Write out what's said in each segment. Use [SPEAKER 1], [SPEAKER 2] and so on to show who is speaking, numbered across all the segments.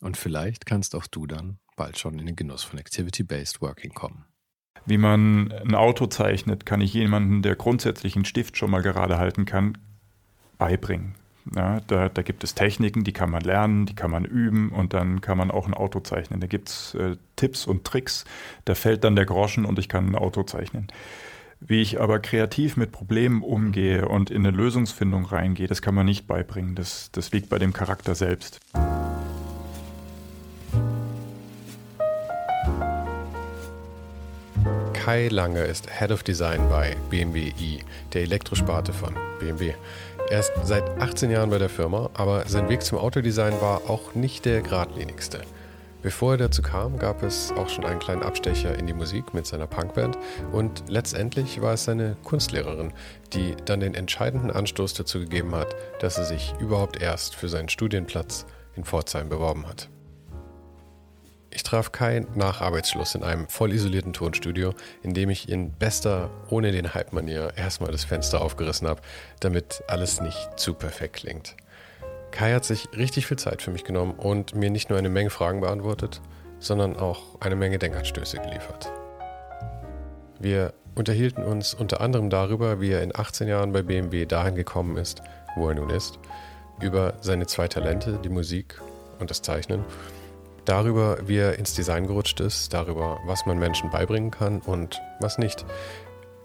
[SPEAKER 1] Und vielleicht kannst auch du dann bald schon in den Genuss von Activity-Based Working kommen.
[SPEAKER 2] Wie man ein Auto zeichnet, kann ich jemanden, der grundsätzlich einen Stift schon mal gerade halten kann, beibringen. Ja, da, da, gibt es Techniken, die kann man lernen, die kann man üben und dann kann man auch ein Auto zeichnen. Da gibt es äh, Tipps und Tricks, da fällt dann der Groschen und ich kann ein Auto zeichnen. Wie ich aber kreativ mit Problemen umgehe und in eine Lösungsfindung reingehe, das kann man nicht beibringen. Das, das liegt bei dem Charakter selbst.
[SPEAKER 1] Kai Lange ist Head of Design bei BMW i, der Elektrosparte von BMW. Er ist seit 18 Jahren bei der Firma, aber sein Weg zum Autodesign war auch nicht der geradlinigste. Bevor er dazu kam, gab es auch schon einen kleinen Abstecher in die Musik mit seiner Punkband und letztendlich war es seine Kunstlehrerin, die dann den entscheidenden Anstoß dazu gegeben hat, dass er sich überhaupt erst für seinen Studienplatz in Pforzheim beworben hat. Ich traf Kai nach Arbeitsschluss in einem voll isolierten Tonstudio, in dem ich in bester, ohne den Hype-Manier erstmal das Fenster aufgerissen habe, damit alles nicht zu perfekt klingt. Kai hat sich richtig viel Zeit für mich genommen und mir nicht nur eine Menge Fragen beantwortet, sondern auch eine Menge Denkanstöße geliefert. Wir unterhielten uns unter anderem darüber, wie er in 18 Jahren bei BMW dahin gekommen ist, wo er nun ist, über seine zwei Talente, die Musik und das Zeichnen darüber, wie er ins Design gerutscht ist, darüber, was man Menschen beibringen kann und was nicht,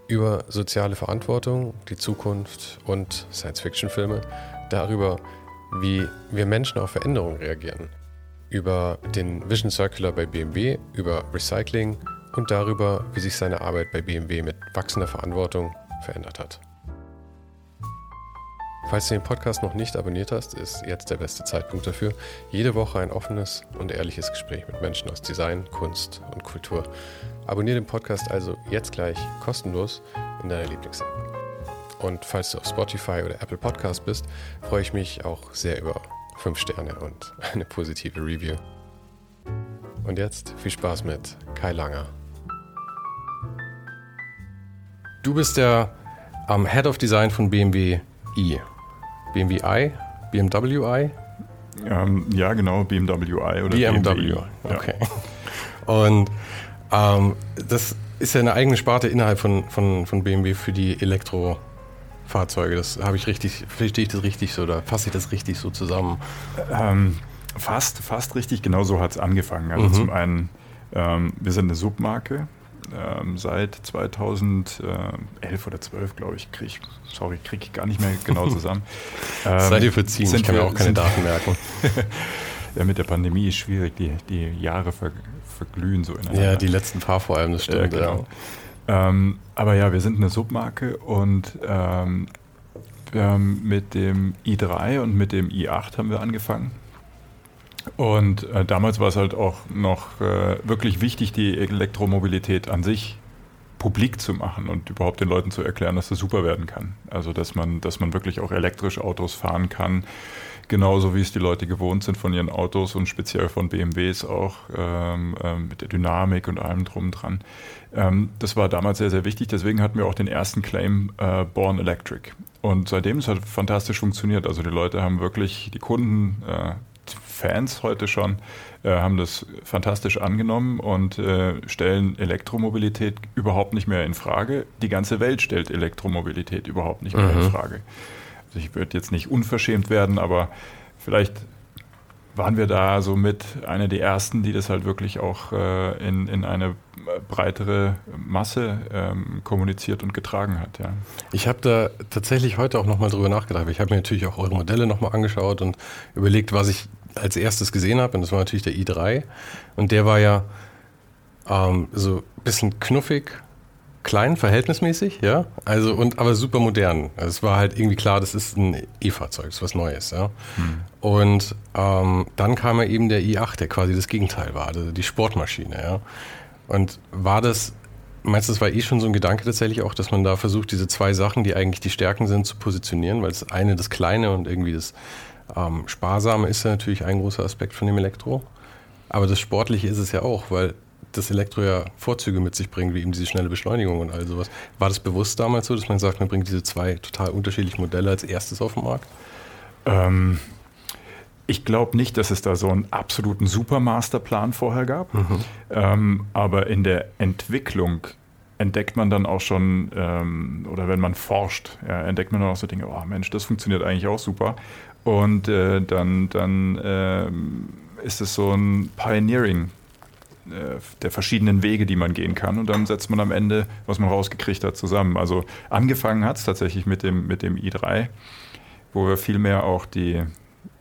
[SPEAKER 1] über soziale Verantwortung, die Zukunft und Science-Fiction-Filme, darüber, wie wir Menschen auf Veränderungen reagieren, über den Vision Circular bei BMW, über Recycling und darüber, wie sich seine Arbeit bei BMW mit wachsender Verantwortung verändert hat. Falls du den Podcast noch nicht abonniert hast, ist jetzt der beste Zeitpunkt dafür. Jede Woche ein offenes und ehrliches Gespräch mit Menschen aus Design, Kunst und Kultur. Abonniere den Podcast also jetzt gleich kostenlos in deiner Lieblings-App. Und falls du auf Spotify oder Apple Podcast bist, freue ich mich auch sehr über 5 Sterne und eine positive Review. Und jetzt viel Spaß mit Kai Langer. Du bist der um, Head of Design von BMW i. BMW i? BMW i?
[SPEAKER 2] Ähm, ja, genau, BMW i oder
[SPEAKER 1] BMW. BMW. Okay. Ja. Und ähm, das ist ja eine eigene Sparte innerhalb von, von, von BMW für die Elektrofahrzeuge. Das habe ich richtig, verstehe ich das richtig so oder fasse ich das richtig so zusammen?
[SPEAKER 2] Ähm, fast, fast richtig, genau so hat es angefangen. Also mhm. zum einen, ähm, wir sind eine Submarke ähm, seit 2011 oder 12, glaube ich, kriege ich, sorry, kriege ich gar nicht mehr genau zusammen.
[SPEAKER 1] ähm, Seid ihr verziehen, ich kann mir auch keine Daten merken.
[SPEAKER 2] ja, mit der Pandemie ist schwierig, die, die Jahre ver, verglühen so ineinander.
[SPEAKER 1] Ja, die letzten paar vor allem, das stimmt.
[SPEAKER 2] Äh, genau. ja. ähm, aber ja, wir sind eine Submarke und ähm, mit dem i3 und mit dem i8 haben wir angefangen. Und äh, damals war es halt auch noch äh, wirklich wichtig, die Elektromobilität an sich publik zu machen und überhaupt den Leuten zu erklären, dass das super werden kann. Also dass man, dass man wirklich auch elektrisch Autos fahren kann, genauso wie es die Leute gewohnt sind von ihren Autos und speziell von BMWs auch ähm, ähm, mit der Dynamik und allem drum dran. Ähm, das war damals sehr, sehr wichtig. Deswegen hatten wir auch den ersten Claim äh, Born Electric. Und seitdem es hat fantastisch funktioniert. Also die Leute haben wirklich, die Kunden äh, Fans heute schon äh, haben das fantastisch angenommen und äh, stellen Elektromobilität überhaupt nicht mehr in Frage. Die ganze Welt stellt Elektromobilität überhaupt nicht mehr mhm. in Frage. Also ich würde jetzt nicht unverschämt werden, aber vielleicht waren wir da so mit einer der ersten, die das halt wirklich auch äh, in, in eine breitere Masse ähm, kommuniziert und getragen hat. Ja.
[SPEAKER 1] Ich habe da tatsächlich heute auch nochmal drüber nachgedacht. Ich habe mir natürlich auch eure Modelle nochmal angeschaut und überlegt, was ich als erstes gesehen habe. Und das war natürlich der i3. Und der war ja ähm, so ein bisschen knuffig, klein, verhältnismäßig, ja. Also und aber super modern. Also es war halt irgendwie klar, das ist ein E-Fahrzeug, das ist was Neues, ja. Hm. Und ähm, dann kam ja eben der i8, der quasi das Gegenteil war, also die Sportmaschine, ja. Und war das, meinst du, das war eh schon so ein Gedanke tatsächlich auch, dass man da versucht, diese zwei Sachen, die eigentlich die Stärken sind, zu positionieren, weil das eine das Kleine und irgendwie das ähm, Sparsame ist ja natürlich ein großer Aspekt von dem Elektro. Aber das Sportliche ist es ja auch, weil das Elektro ja Vorzüge mit sich bringt, wie eben diese schnelle Beschleunigung und all sowas. War das bewusst damals so, dass man sagt, man bringt diese zwei total unterschiedlichen Modelle als erstes auf den Markt?
[SPEAKER 2] Ähm, ich glaube nicht, dass es da so einen absoluten Supermasterplan vorher gab. Mhm. Ähm, aber in der Entwicklung entdeckt man dann auch schon, ähm, oder wenn man forscht, ja, entdeckt man dann auch so Dinge, oh Mensch, das funktioniert eigentlich auch super. Und äh, dann, dann ähm, ist es so ein Pioneering äh, der verschiedenen Wege, die man gehen kann. Und dann setzt man am Ende, was man rausgekriegt hat, zusammen. Also angefangen hat es tatsächlich mit dem, mit dem i3, wo wir vielmehr auch die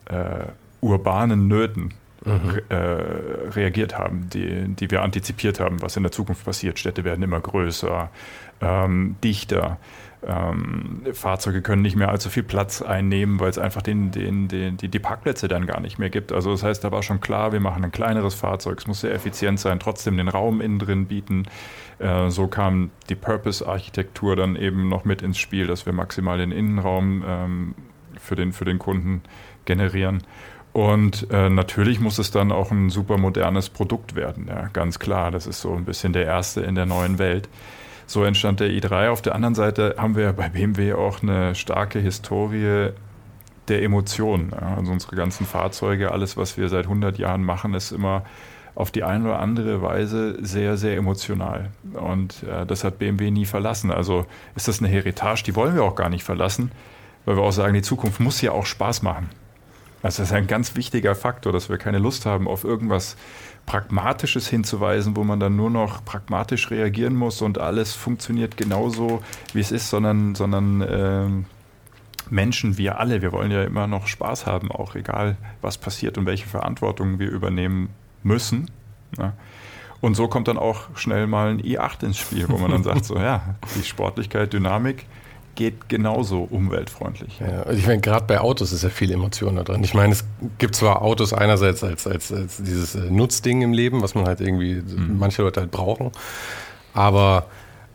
[SPEAKER 2] äh, urbanen Nöten mhm. äh, reagiert haben, die, die wir antizipiert haben, was in der Zukunft passiert. Städte werden immer größer, ähm, dichter. Ähm, Fahrzeuge können nicht mehr allzu viel Platz einnehmen, weil es einfach den, den, den, die, die Parkplätze dann gar nicht mehr gibt. Also das heißt, da war schon klar, wir machen ein kleineres Fahrzeug, es muss sehr effizient sein, trotzdem den Raum innen drin bieten. Äh, so kam die Purpose-Architektur dann eben noch mit ins Spiel, dass wir maximal den Innenraum ähm, für, den, für den Kunden generieren. Und äh, natürlich muss es dann auch ein super modernes Produkt werden, ja, ganz klar. Das ist so ein bisschen der erste in der neuen Welt. So entstand der i3. Auf der anderen Seite haben wir bei BMW auch eine starke Historie der Emotionen. Also unsere ganzen Fahrzeuge, alles, was wir seit 100 Jahren machen, ist immer auf die eine oder andere Weise sehr, sehr emotional. Und äh, das hat BMW nie verlassen. Also ist das eine Heritage, die wollen wir auch gar nicht verlassen, weil wir auch sagen, die Zukunft muss ja auch Spaß machen. Also das ist ein ganz wichtiger Faktor, dass wir keine Lust haben, auf irgendwas Pragmatisches hinzuweisen, wo man dann nur noch pragmatisch reagieren muss und alles funktioniert genauso, wie es ist, sondern, sondern äh, Menschen, wir alle, wir wollen ja immer noch Spaß haben, auch egal, was passiert und welche Verantwortung wir übernehmen müssen. Ne? Und so kommt dann auch schnell mal ein i8 ins Spiel, wo man dann sagt, so ja, die Sportlichkeit, Dynamik, geht genauso umweltfreundlich.
[SPEAKER 1] Ja, also ich meine, gerade bei Autos ist ja viel Emotion da drin. Ich meine, es gibt zwar Autos einerseits als, als, als dieses äh, Nutzding im Leben, was man halt irgendwie, mhm. manche Leute halt brauchen, aber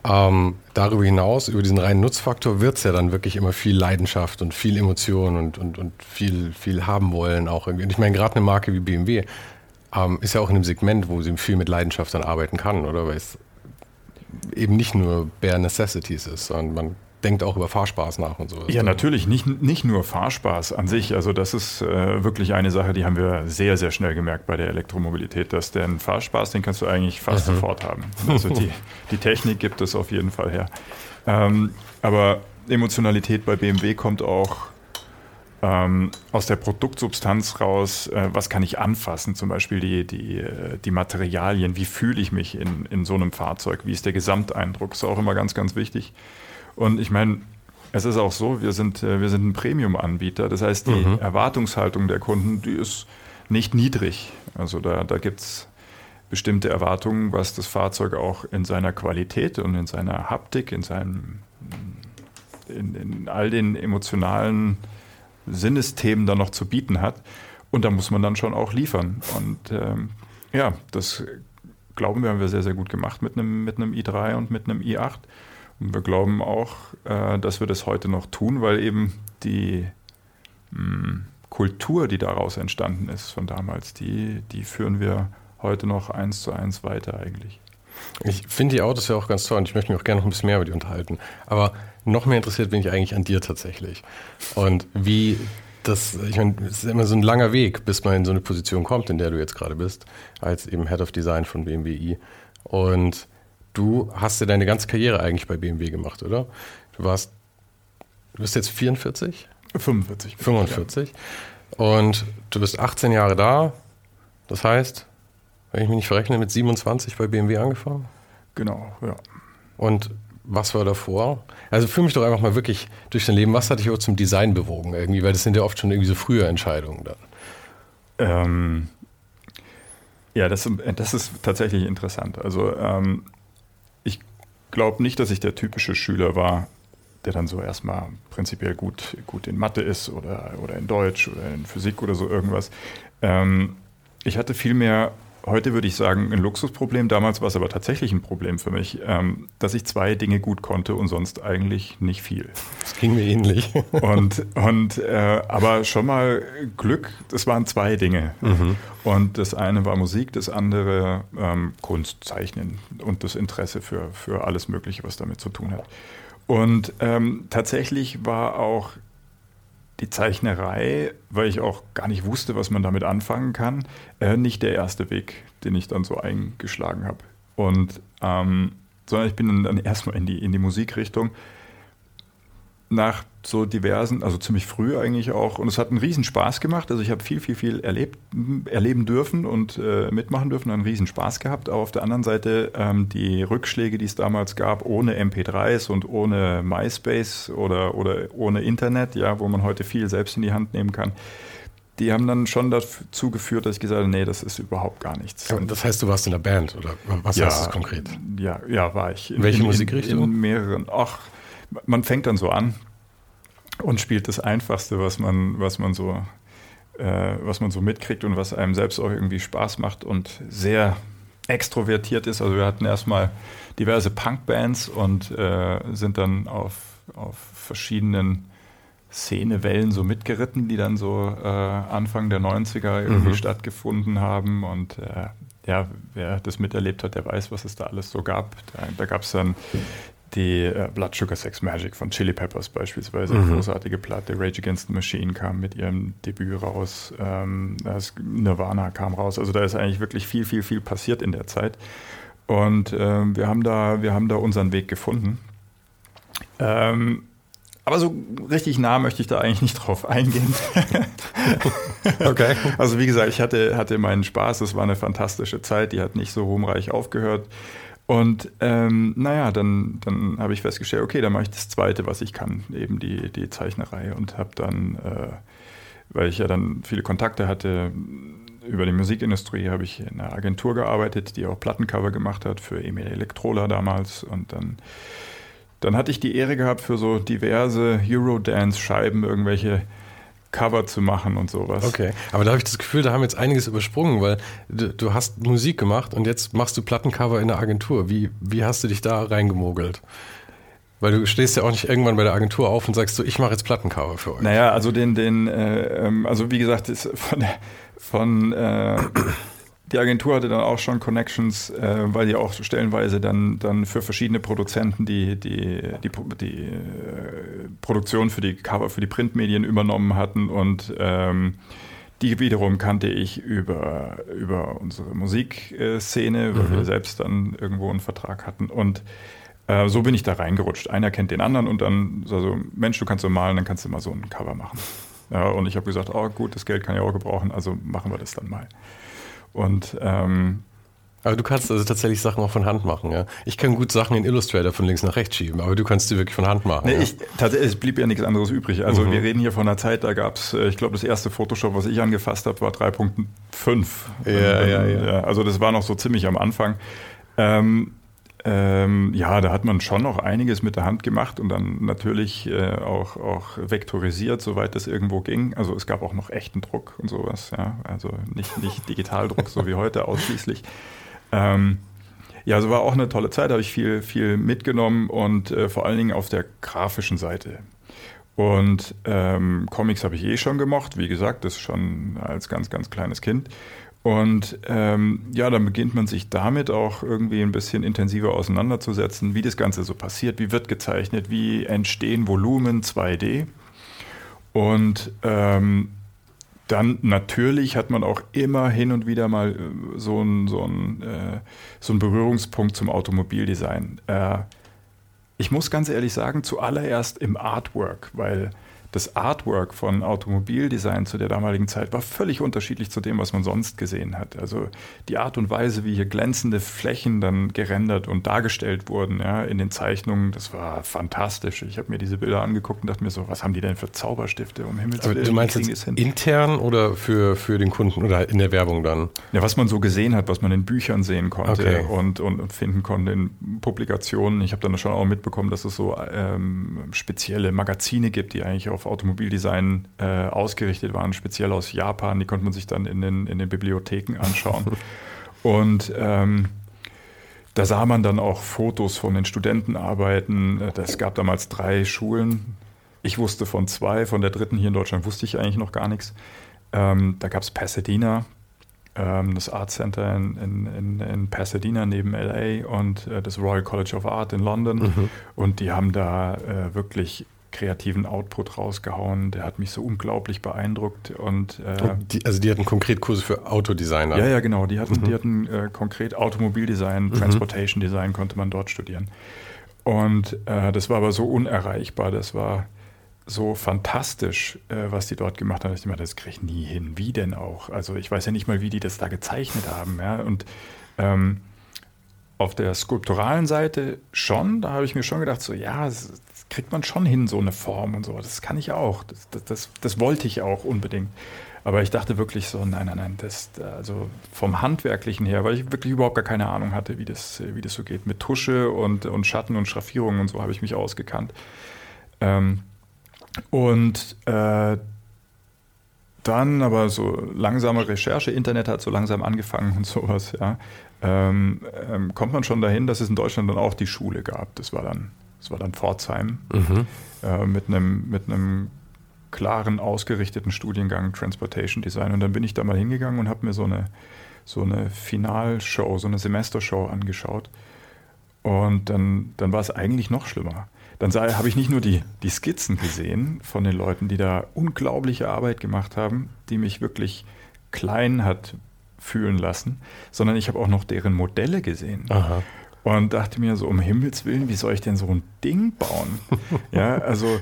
[SPEAKER 1] ähm, darüber hinaus, über diesen reinen Nutzfaktor, wird es ja dann wirklich immer viel Leidenschaft und viel Emotion und, und, und viel, viel haben wollen auch irgendwie. Und ich meine, gerade eine Marke wie BMW ähm, ist ja auch in einem Segment, wo sie viel mit Leidenschaft dann arbeiten kann, oder? Weil es eben nicht nur bare necessities ist, sondern man denkt auch über Fahrspaß nach und so.
[SPEAKER 2] Ja, natürlich, nicht, nicht nur Fahrspaß an sich. Also das ist äh, wirklich eine Sache, die haben wir sehr, sehr schnell gemerkt bei der Elektromobilität, dass den Fahrspaß, den kannst du eigentlich fast mhm. sofort haben. Also die, die Technik gibt es auf jeden Fall her. Ähm, aber Emotionalität bei BMW kommt auch ähm, aus der Produktsubstanz raus, äh, was kann ich anfassen, zum Beispiel die, die, äh, die Materialien, wie fühle ich mich in, in so einem Fahrzeug, wie ist der Gesamteindruck, ist auch immer ganz, ganz wichtig. Und ich meine, es ist auch so, wir sind, äh, wir sind ein Premium-Anbieter. Das heißt, die mhm. Erwartungshaltung der Kunden, die ist nicht niedrig. Also da, da gibt es bestimmte Erwartungen, was das Fahrzeug auch in seiner Qualität und in seiner Haptik, in seinem in, in all den emotionalen Sinnesthemen dann noch zu bieten hat. Und da muss man dann schon auch liefern. Und ähm, ja, das glauben wir, haben wir sehr, sehr gut gemacht mit einem, mit einem i3 und mit einem i8. Und wir glauben auch, äh, dass wir das heute noch tun, weil eben die hm, Kultur, die daraus entstanden ist von damals, die, die führen wir heute noch eins zu eins weiter eigentlich.
[SPEAKER 1] Ich finde die Autos ja auch ganz toll und ich möchte mich auch gerne noch ein bisschen mehr über die unterhalten. Aber noch mehr interessiert bin ich eigentlich an dir tatsächlich. Und wie das, ich meine, es ist immer so ein langer Weg, bis man in so eine Position kommt, in der du jetzt gerade bist, als eben Head of Design von BMW Und du hast ja deine ganze Karriere eigentlich bei BMW gemacht, oder? Du warst, du bist jetzt 44?
[SPEAKER 2] 45.
[SPEAKER 1] 45. Und du bist 18 Jahre da. Das heißt, wenn ich mich nicht verrechne, mit 27 bei BMW angefangen?
[SPEAKER 2] Genau, ja.
[SPEAKER 1] Und was war davor? Also führe mich doch einfach mal wirklich durch dein Leben. Was hat dich auch zum Design bewogen irgendwie? Weil das sind ja oft schon irgendwie so frühe Entscheidungen dann.
[SPEAKER 2] Ähm, ja, das, das ist tatsächlich interessant. Also ähm, glaube nicht, dass ich der typische Schüler war, der dann so erstmal prinzipiell gut, gut in Mathe ist oder, oder in Deutsch oder in Physik oder so irgendwas. Ähm, ich hatte vielmehr heute würde ich sagen, ein Luxusproblem. Damals war es aber tatsächlich ein Problem für mich, ähm, dass ich zwei Dinge gut konnte und sonst eigentlich nicht viel.
[SPEAKER 1] Das ging mir ähnlich.
[SPEAKER 2] und, und äh, aber schon mal Glück, das waren zwei Dinge. Mhm. Und das eine war Musik, das andere ähm, Kunst, Zeichnen und das Interesse für, für alles Mögliche, was damit zu tun hat. Und ähm, tatsächlich war auch die Zeichnerei, weil ich auch gar nicht wusste, was man damit anfangen kann, äh, nicht der erste Weg, den ich dann so eingeschlagen habe. Und ähm, sondern ich bin dann erstmal in die, in die Musikrichtung nach so diversen, also ziemlich früh eigentlich auch. Und es hat einen riesen Spaß gemacht. Also ich habe viel, viel, viel erlebt, erleben dürfen und äh, mitmachen dürfen, einen riesen Spaß gehabt. Aber auf der anderen Seite ähm, die Rückschläge, die es damals gab, ohne MP3s und ohne MySpace oder, oder ohne Internet, ja, wo man heute viel selbst in die Hand nehmen kann, die haben dann schon dazu geführt, dass ich gesagt habe, nee, das ist überhaupt gar nichts.
[SPEAKER 1] Ja, das heißt, du warst in der Band oder was ja, heißt das konkret?
[SPEAKER 2] Ja, ja, war ich.
[SPEAKER 1] In, Welche in, Musikrichtung?
[SPEAKER 2] In mehreren. Ach, man fängt dann so an und spielt das Einfachste, was man, was man so, äh, was man so mitkriegt und was einem selbst auch irgendwie Spaß macht und sehr extrovertiert ist. Also wir hatten erstmal diverse Punkbands und äh, sind dann auf, auf verschiedenen Szenewellen so mitgeritten, die dann so äh, Anfang der 90er irgendwie mhm. stattgefunden haben. Und äh, ja, wer das miterlebt hat, der weiß, was es da alles so gab. Da, da gab es dann die äh, Blood Sugar Sex Magic von Chili Peppers beispielsweise, mhm. großartige Platte. Rage Against the Machine kam mit ihrem Debüt raus. Ähm, Nirvana kam raus. Also da ist eigentlich wirklich viel, viel, viel passiert in der Zeit. Und ähm, wir, haben da, wir haben da unseren Weg gefunden. Ähm, aber so richtig nah möchte ich da eigentlich nicht drauf eingehen. okay. Also wie gesagt, ich hatte, hatte meinen Spaß. Es war eine fantastische Zeit. Die hat nicht so ruhmreich aufgehört. Und ähm, naja, dann, dann habe ich festgestellt, okay, dann mache ich das Zweite, was ich kann, eben die, die Zeichnerei. Und habe dann, äh, weil ich ja dann viele Kontakte hatte über die Musikindustrie, habe ich in einer Agentur gearbeitet, die auch Plattencover gemacht hat für Emil Elektrola damals. Und dann, dann hatte ich die Ehre gehabt, für so diverse Eurodance-Scheiben irgendwelche Cover zu machen und sowas.
[SPEAKER 1] Okay, aber da habe ich das Gefühl, da haben jetzt einiges übersprungen, weil du, du, hast Musik gemacht und jetzt machst du Plattencover in der Agentur. Wie, wie hast du dich da reingemogelt? Weil du stehst ja auch nicht irgendwann bei der Agentur auf und sagst so, ich mache jetzt Plattencover für euch.
[SPEAKER 2] Naja, also den, den, äh, ähm, also wie gesagt, von, von äh, die Agentur hatte dann auch schon Connections, äh, weil die auch stellenweise dann, dann für verschiedene Produzenten die, die, die, die äh, Produktion für die Cover, für die Printmedien übernommen hatten und ähm, die wiederum kannte ich über, über unsere Musikszene, weil mhm. wir selbst dann irgendwo einen Vertrag hatten. Und äh, so bin ich da reingerutscht. Einer kennt den anderen und dann so, also, Mensch, du kannst so malen, dann kannst du mal so ein Cover machen. Ja, und ich habe gesagt, oh gut, das Geld kann ich auch gebrauchen, also machen wir das dann mal. Und ähm,
[SPEAKER 1] aber du kannst also tatsächlich Sachen auch von Hand machen, ja. Ich kann gut Sachen in Illustrator von links nach rechts schieben, aber du kannst sie wirklich von Hand machen.
[SPEAKER 2] Nee, ja? ich, tatsächlich, es blieb ja nichts anderes übrig. Also mhm. wir reden hier von einer Zeit, da gab es, äh, ich glaube, das erste Photoshop, was ich angefasst habe, war 3.5.
[SPEAKER 1] Ja, ja, ja, ja.
[SPEAKER 2] Also das war noch so ziemlich am Anfang. Ähm, ähm, ja, da hat man schon noch einiges mit der Hand gemacht und dann natürlich äh, auch, auch vektorisiert, soweit das irgendwo ging. Also es gab auch noch echten Druck und sowas, ja. Also nicht, nicht Digitaldruck, so wie heute ausschließlich. Ähm, ja, also war auch eine tolle Zeit, habe ich viel, viel mitgenommen und äh, vor allen Dingen auf der grafischen Seite. Und ähm, Comics habe ich eh schon gemocht, wie gesagt, das schon als ganz, ganz kleines Kind. Und ähm, ja, dann beginnt man sich damit auch irgendwie ein bisschen intensiver auseinanderzusetzen, wie das Ganze so passiert, wie wird gezeichnet, wie entstehen Volumen 2D. Und ähm, dann natürlich hat man auch immer hin und wieder mal äh, so einen so äh, so ein Berührungspunkt zum Automobildesign. Äh, ich muss ganz ehrlich sagen, zuallererst im Artwork, weil das Artwork von Automobildesign zu der damaligen Zeit war völlig unterschiedlich zu dem, was man sonst gesehen hat. Also die Art und Weise, wie hier glänzende Flächen dann gerendert und dargestellt wurden ja, in den Zeichnungen, das war fantastisch. Ich habe mir diese Bilder angeguckt und dachte mir so, was haben die denn für Zauberstifte um Himmels
[SPEAKER 1] Willen? Du meinst jetzt intern oder für, für den Kunden oder in der Werbung dann?
[SPEAKER 2] Ja, was man so gesehen hat, was man in Büchern sehen konnte okay. und, und finden konnte in Publikationen. Ich habe dann schon auch mitbekommen, dass es so ähm, spezielle Magazine gibt, die eigentlich auf Automobildesign äh, ausgerichtet waren, speziell aus Japan. Die konnte man sich dann in den, in den Bibliotheken anschauen. und ähm, da sah man dann auch Fotos von den Studentenarbeiten. Es gab damals drei Schulen. Ich wusste von zwei, von der dritten hier in Deutschland wusste ich eigentlich noch gar nichts. Ähm, da gab es Pasadena, ähm, das Art Center in, in, in, Pasadena neben LA und äh, das Royal College of Art in London. Mhm. Und die haben da äh, wirklich kreativen Output rausgehauen. Der hat mich so unglaublich beeindruckt. Und,
[SPEAKER 1] äh, die, also die hatten konkret Kurse für Autodesigner?
[SPEAKER 2] Ja, ja, genau. Die hatten, mhm. die hatten äh, konkret Automobildesign, mhm. Transportation Design konnte man dort studieren. Und äh, das war aber so unerreichbar. Das war so fantastisch, äh, was die dort gemacht haben. Ich dachte, das kriege ich nie hin. Wie denn auch? Also ich weiß ja nicht mal, wie die das da gezeichnet haben. Ja? Und ähm, auf der skulpturalen Seite schon, da habe ich mir schon gedacht, so ja, kriegt man schon hin, so eine Form und so. Das kann ich auch. Das, das, das, wollte ich auch unbedingt. Aber ich dachte wirklich so, nein, nein, nein, das, also vom Handwerklichen her, weil ich wirklich überhaupt gar keine Ahnung hatte, wie das, wie das so geht. Mit Tusche und, und Schatten und Schraffierungen und so habe ich mich ausgekannt. Ähm, und äh, dann aber so langsame Recherche, Internet hat so langsam angefangen und sowas, ja, ähm, ähm, kommt man schon dahin, dass es in Deutschland dann auch die Schule gab. Das war dann, das war dann Pforzheim mhm. äh, mit einem mit einem klaren, ausgerichteten Studiengang Transportation Design. Und dann bin ich da mal hingegangen und habe mir so eine, so eine Finalshow, so eine Semestershow angeschaut. Und dann, dann war es eigentlich noch schlimmer dann habe ich nicht nur die, die Skizzen gesehen von den Leuten, die da unglaubliche Arbeit gemacht haben, die mich wirklich klein hat fühlen lassen, sondern ich habe auch noch deren Modelle gesehen. Aha. Und dachte mir so, um Himmels Willen, wie soll ich denn so ein Ding bauen? ja, also,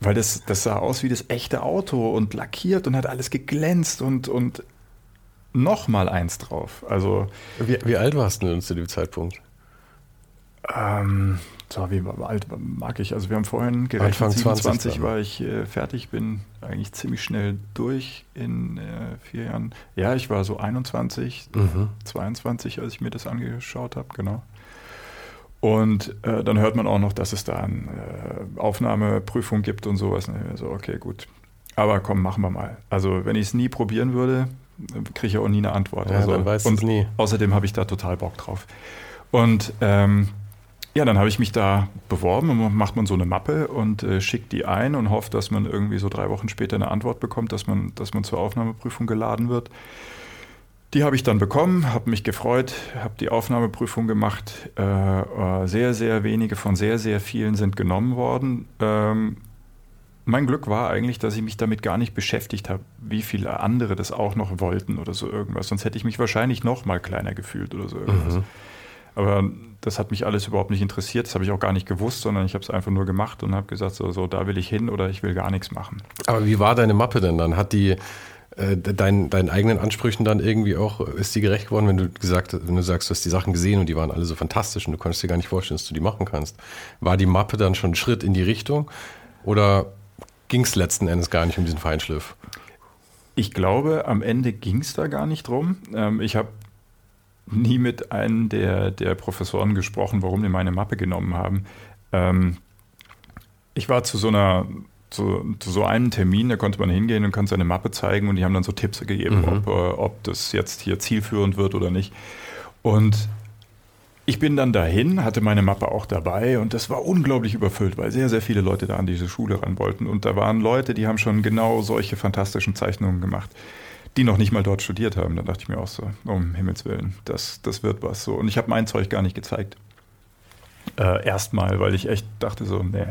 [SPEAKER 2] weil das, das sah aus wie das echte Auto und lackiert und hat alles geglänzt und, und noch mal eins drauf. Also,
[SPEAKER 1] wie, wie alt warst du denn zu dem Zeitpunkt?
[SPEAKER 2] Ähm, so, wie alt mag ich? Also wir haben vorhin gerechnet, Anfang 27 20 war ich äh, fertig, bin eigentlich ziemlich schnell durch in äh, vier Jahren. Ja, ich war so 21, mhm. 22, als ich mir das angeschaut habe, genau. Und äh, dann hört man auch noch, dass es da eine äh, Aufnahmeprüfung gibt und sowas. Und so, okay, gut. Aber komm, machen wir mal. Also wenn ich es nie probieren würde, kriege ich auch nie eine Antwort.
[SPEAKER 1] Ja,
[SPEAKER 2] also,
[SPEAKER 1] dann weißt und nie.
[SPEAKER 2] Außerdem habe ich da total Bock drauf. Und ähm, ja, dann habe ich mich da beworben und macht man so eine Mappe und äh, schickt die ein und hofft, dass man irgendwie so drei Wochen später eine Antwort bekommt, dass man, dass man zur Aufnahmeprüfung geladen wird. Die habe ich dann bekommen, habe mich gefreut, habe die Aufnahmeprüfung gemacht. Äh, äh, sehr, sehr wenige von sehr, sehr vielen sind genommen worden. Ähm, mein Glück war eigentlich, dass ich mich damit gar nicht beschäftigt habe, wie viele andere das auch noch wollten oder so irgendwas. Sonst hätte ich mich wahrscheinlich noch mal kleiner gefühlt oder so irgendwas. Mhm. Aber das hat mich alles überhaupt nicht interessiert. Das habe ich auch gar nicht gewusst, sondern ich habe es einfach nur gemacht und habe gesagt, so, so, da will ich hin oder ich will gar nichts machen.
[SPEAKER 1] Aber wie war deine Mappe denn dann? Hat die äh, dein, deinen eigenen Ansprüchen dann irgendwie auch, ist die gerecht geworden, wenn du gesagt, wenn du sagst, du hast die Sachen gesehen und die waren alle so fantastisch und du konntest dir gar nicht vorstellen, dass du die machen kannst. War die Mappe dann schon ein Schritt in die Richtung oder ging es letzten Endes gar nicht um diesen Feinschliff?
[SPEAKER 2] Ich glaube, am Ende ging es da gar nicht drum. Ähm, ich habe nie mit einem der, der Professoren gesprochen, warum die meine Mappe genommen haben. Ähm, ich war zu so einer zu, zu, so einem Termin, da konnte man hingehen und konnte seine Mappe zeigen und die haben dann so Tipps gegeben, mhm. ob, äh, ob das jetzt hier zielführend wird oder nicht. Und ich bin dann dahin, hatte meine Mappe auch dabei und das war unglaublich überfüllt, weil sehr, sehr viele Leute da an diese Schule ran wollten. Und da waren Leute, die haben schon genau solche fantastischen Zeichnungen gemacht die noch nicht mal dort studiert haben. Da dachte ich mir auch so, um Himmels Willen, das, das wird was so. Und ich habe mein Zeug gar nicht gezeigt. Äh, Erstmal, weil ich echt dachte so, nee,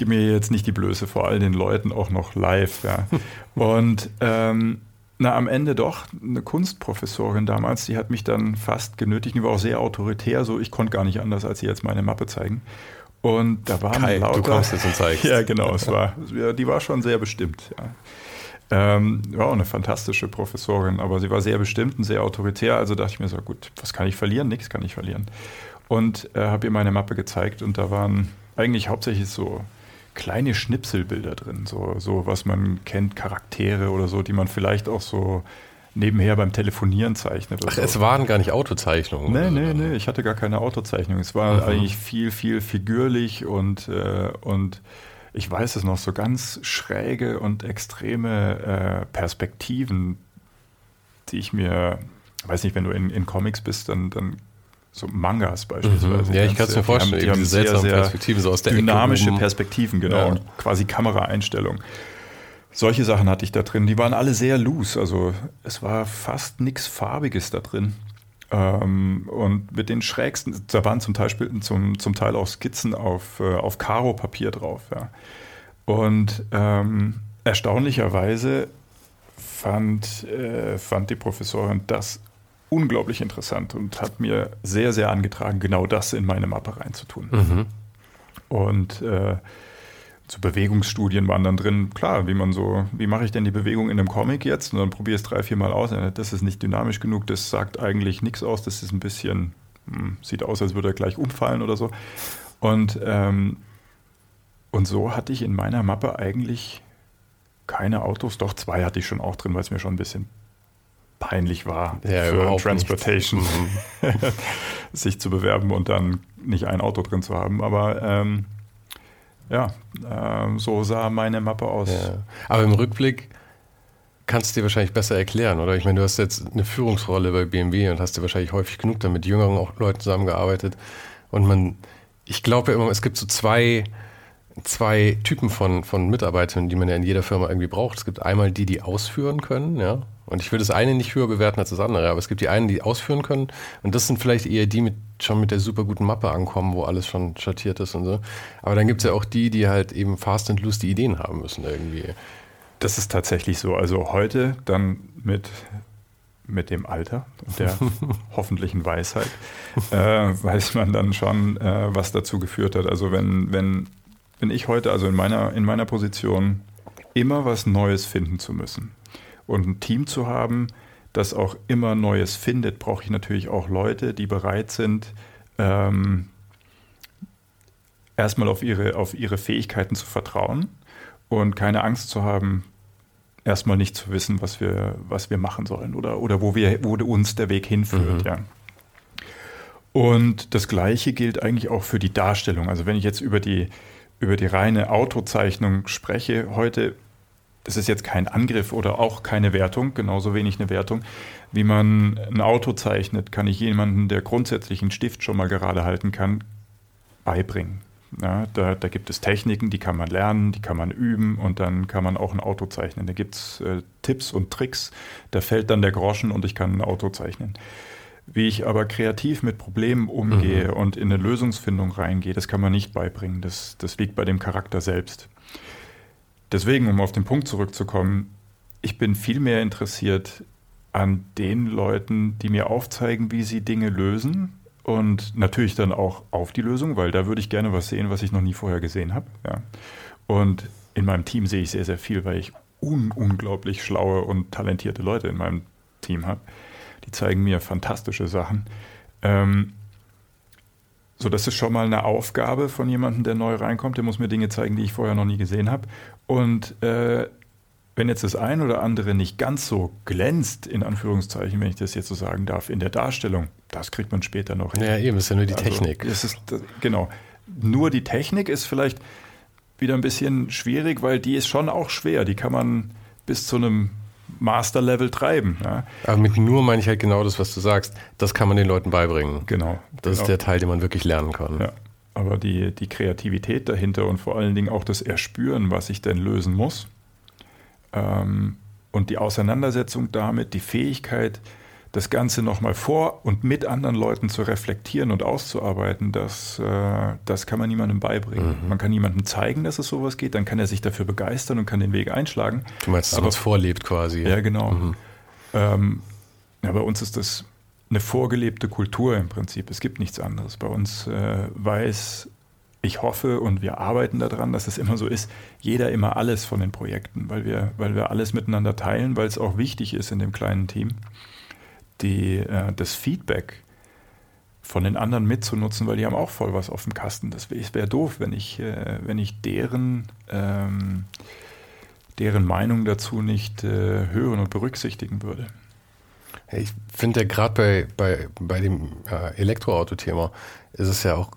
[SPEAKER 2] gebe mir jetzt nicht die Blöße vor all den Leuten auch noch live. Ja. Und ähm, na, am Ende doch, eine Kunstprofessorin damals, die hat mich dann fast genötigt, die war auch sehr autoritär, so ich konnte gar nicht anders, als sie jetzt meine Mappe zeigen. Und da waren
[SPEAKER 1] Kai,
[SPEAKER 2] lauter,
[SPEAKER 1] du kommst jetzt und zeigst.
[SPEAKER 2] Ja, genau. Es war, die war schon sehr bestimmt. Ja. Ähm, war auch eine fantastische Professorin, aber sie war sehr bestimmt und sehr autoritär. Also dachte ich mir so, gut, was kann ich verlieren? Nichts kann ich verlieren. Und äh, habe ihr meine Mappe gezeigt und da waren eigentlich hauptsächlich so kleine Schnipselbilder drin, so, so was man kennt, Charaktere oder so, die man vielleicht auch so nebenher beim Telefonieren zeichnet.
[SPEAKER 1] Ach,
[SPEAKER 2] so.
[SPEAKER 1] es waren gar nicht Autozeichnungen.
[SPEAKER 2] Nee, nee, nee, ich hatte gar keine Autozeichnung. Es war
[SPEAKER 1] Mhm.
[SPEAKER 2] eigentlich viel, viel figürlich und, äh, und ich weiß es noch, so ganz schräge und extreme äh, Perspektiven, die ich mir, weiß nicht, wenn du in, in Comics bist, dann, dann so Mangas beispielsweise.
[SPEAKER 1] Mhm. Ja, ich kann es
[SPEAKER 2] sehr-
[SPEAKER 1] mir vorstellen.
[SPEAKER 2] Die haben, die
[SPEAKER 1] diese
[SPEAKER 2] haben sehr,
[SPEAKER 1] seltsamen
[SPEAKER 2] sehr
[SPEAKER 1] Perspektiven so aus der
[SPEAKER 2] dynamische
[SPEAKER 1] Ecke.
[SPEAKER 2] Perspektiven, genau,
[SPEAKER 1] Ja.
[SPEAKER 2] und quasi Kameraeinstellung. Solche Sachen hatte ich da drin. Die waren alle sehr loose. Also es war fast nichts Farbiges da drin. Ähm, und mit den schrägsten, da waren zum Teil, zum, zum Teil auch Skizzen auf, äh, auf Karo-Papier drauf. Ja. Und ähm, erstaunlicherweise fand, äh, fand die Professorin das unglaublich interessant und hat mir sehr, sehr angetragen, genau das in meine Mappe reinzutun.
[SPEAKER 1] Mhm.
[SPEAKER 2] Und äh, so Bewegungsstudien waren dann drin, klar, wie man so, wie mache ich denn die Bewegung in einem Comic jetzt? Und dann probiere ich es drei, vier Mal aus. Das ist nicht dynamisch genug, das sagt eigentlich nichts aus, das ist ein bisschen, hm, sieht aus, als würde er gleich umfallen oder so. Und, ähm, und so hatte ich in meiner Mappe eigentlich keine Autos, doch zwei hatte ich schon auch drin, weil es mir schon ein bisschen peinlich war
[SPEAKER 1] Ja,
[SPEAKER 2] für Transportation sich zu bewerben und dann nicht ein Auto drin zu haben. Aber ähm, ja, ähm, so sah meine Mappe aus.
[SPEAKER 1] Ja. Aber im Rückblick kannst du dir wahrscheinlich besser erklären, oder? Ich meine, du hast jetzt eine Führungsrolle bei BMW und hast dir wahrscheinlich häufig genug dann mit jüngeren auch Leuten zusammengearbeitet. Und man, ich glaube ja immer, es gibt so zwei, zwei Typen von, von Mitarbeitern, die man ja in jeder Firma irgendwie braucht. Es gibt einmal die, die ausführen können, ja. Und ich will das eine nicht höher bewerten als das andere, aber es gibt die einen, die ausführen können. Und das sind vielleicht eher die, mit schon mit der super guten Mappe ankommen, wo alles schon schattiert ist und so. Aber dann gibt es ja auch die, die halt eben fast and loose die Ideen haben müssen irgendwie.
[SPEAKER 2] Das ist tatsächlich so. Also heute dann mit, mit dem Alter und der hoffentlichen Weisheit äh, weiß man dann schon, äh, was dazu geführt hat. Also wenn, wenn, wenn ich heute, also in meiner, in meiner Position, immer was Neues finden zu müssen und ein Team zu haben, das auch immer Neues findet, brauche ich natürlich auch Leute, die bereit sind, ähm, erstmal auf ihre, auf ihre Fähigkeiten zu vertrauen und keine Angst zu haben, erstmal nicht zu wissen, was wir, was wir machen sollen oder, oder wo, wir, wo uns der Weg hinführt.
[SPEAKER 1] Mhm.
[SPEAKER 2] Ja. Und das Gleiche gilt eigentlich auch für die Darstellung. Also wenn ich jetzt über die, über die reine Autozeichnung spreche, heute, das ist jetzt kein Angriff oder auch keine Wertung, genauso wenig eine Wertung, wie man ein Auto zeichnet, kann ich jemanden, der grundsätzlich einen Stift schon mal gerade halten kann, beibringen. Ja, da, da gibt es Techniken, die kann man lernen, die kann man üben und dann kann man auch ein Auto zeichnen. Da gibt es äh, Tipps und Tricks, da fällt dann der Groschen und ich kann ein Auto zeichnen. Wie ich aber kreativ mit Problemen umgehe
[SPEAKER 1] Mhm.
[SPEAKER 2] und in eine Lösungsfindung reingehe, das kann man nicht beibringen. Das, das liegt bei dem Charakter selbst. Deswegen, um auf den Punkt zurückzukommen, ich bin viel mehr interessiert an den Leuten, die mir aufzeigen, wie sie Dinge lösen und natürlich dann auch auf die Lösung, weil da würde ich gerne was sehen, was ich noch nie vorher gesehen habe. Ja. Und in meinem Team sehe ich sehr, sehr viel, weil ich un unglaublich schlaue und talentierte Leute in meinem Team habe. Die zeigen mir fantastische Sachen. Ähm, so, das ist schon mal eine Aufgabe von jemandem, der neu reinkommt. Der muss mir Dinge zeigen, die ich vorher noch nie gesehen habe. Und äh, wenn jetzt das ein oder andere nicht ganz so glänzt, in Anführungszeichen, wenn ich das jetzt so sagen darf, in der Darstellung, das kriegt man später noch hin.
[SPEAKER 1] Ja, eben, ist ja nur die
[SPEAKER 2] Also,
[SPEAKER 1] Technik.
[SPEAKER 2] Es ist, das- genau. Nur die Technik ist vielleicht wieder ein bisschen schwierig, weil die ist schon auch schwer. Die kann man bis zu einem Master-Level treiben. Ja,
[SPEAKER 1] Aber mit nur meine ich halt genau das, was du sagst. Das kann man den Leuten beibringen.
[SPEAKER 2] genau.
[SPEAKER 1] Das
[SPEAKER 2] genau.
[SPEAKER 1] ist der Teil, den man wirklich lernen kann.
[SPEAKER 2] Ja. Aber die, die Kreativität dahinter und vor allen Dingen auch das Erspüren, was ich denn lösen muss, ähm, und die Auseinandersetzung damit, die Fähigkeit, das Ganze nochmal vor und mit anderen Leuten zu reflektieren und auszuarbeiten, das, äh, das kann man niemandem beibringen.
[SPEAKER 1] Mhm.
[SPEAKER 2] Man kann jemandem zeigen, dass es sowas geht, dann kann er sich dafür begeistern und kann den Weg einschlagen.
[SPEAKER 1] Du meinst, dass
[SPEAKER 2] Aber-
[SPEAKER 1] man es vorlebt quasi.
[SPEAKER 2] Ja, genau.
[SPEAKER 1] Mhm.
[SPEAKER 2] Ähm, ja, bei uns ist das eine vorgelebte Kultur im Prinzip. Es gibt nichts anderes. Bei uns äh, weiß ich hoffe und wir arbeiten daran, dass es immer so ist, jeder immer alles von den Projekten, weil wir, weil wir alles miteinander teilen, weil es auch wichtig ist in dem kleinen Team, die, äh, das Feedback von den anderen mitzunutzen, weil die haben auch voll was auf dem Kasten. Das wäre wär doof, wenn ich, äh, wenn ich deren, ähm, deren Meinung dazu nicht äh, hören und berücksichtigen würde.
[SPEAKER 1] Ich finde ja gerade bei, bei, bei dem äh, Elektroauto-Thema ist es ja auch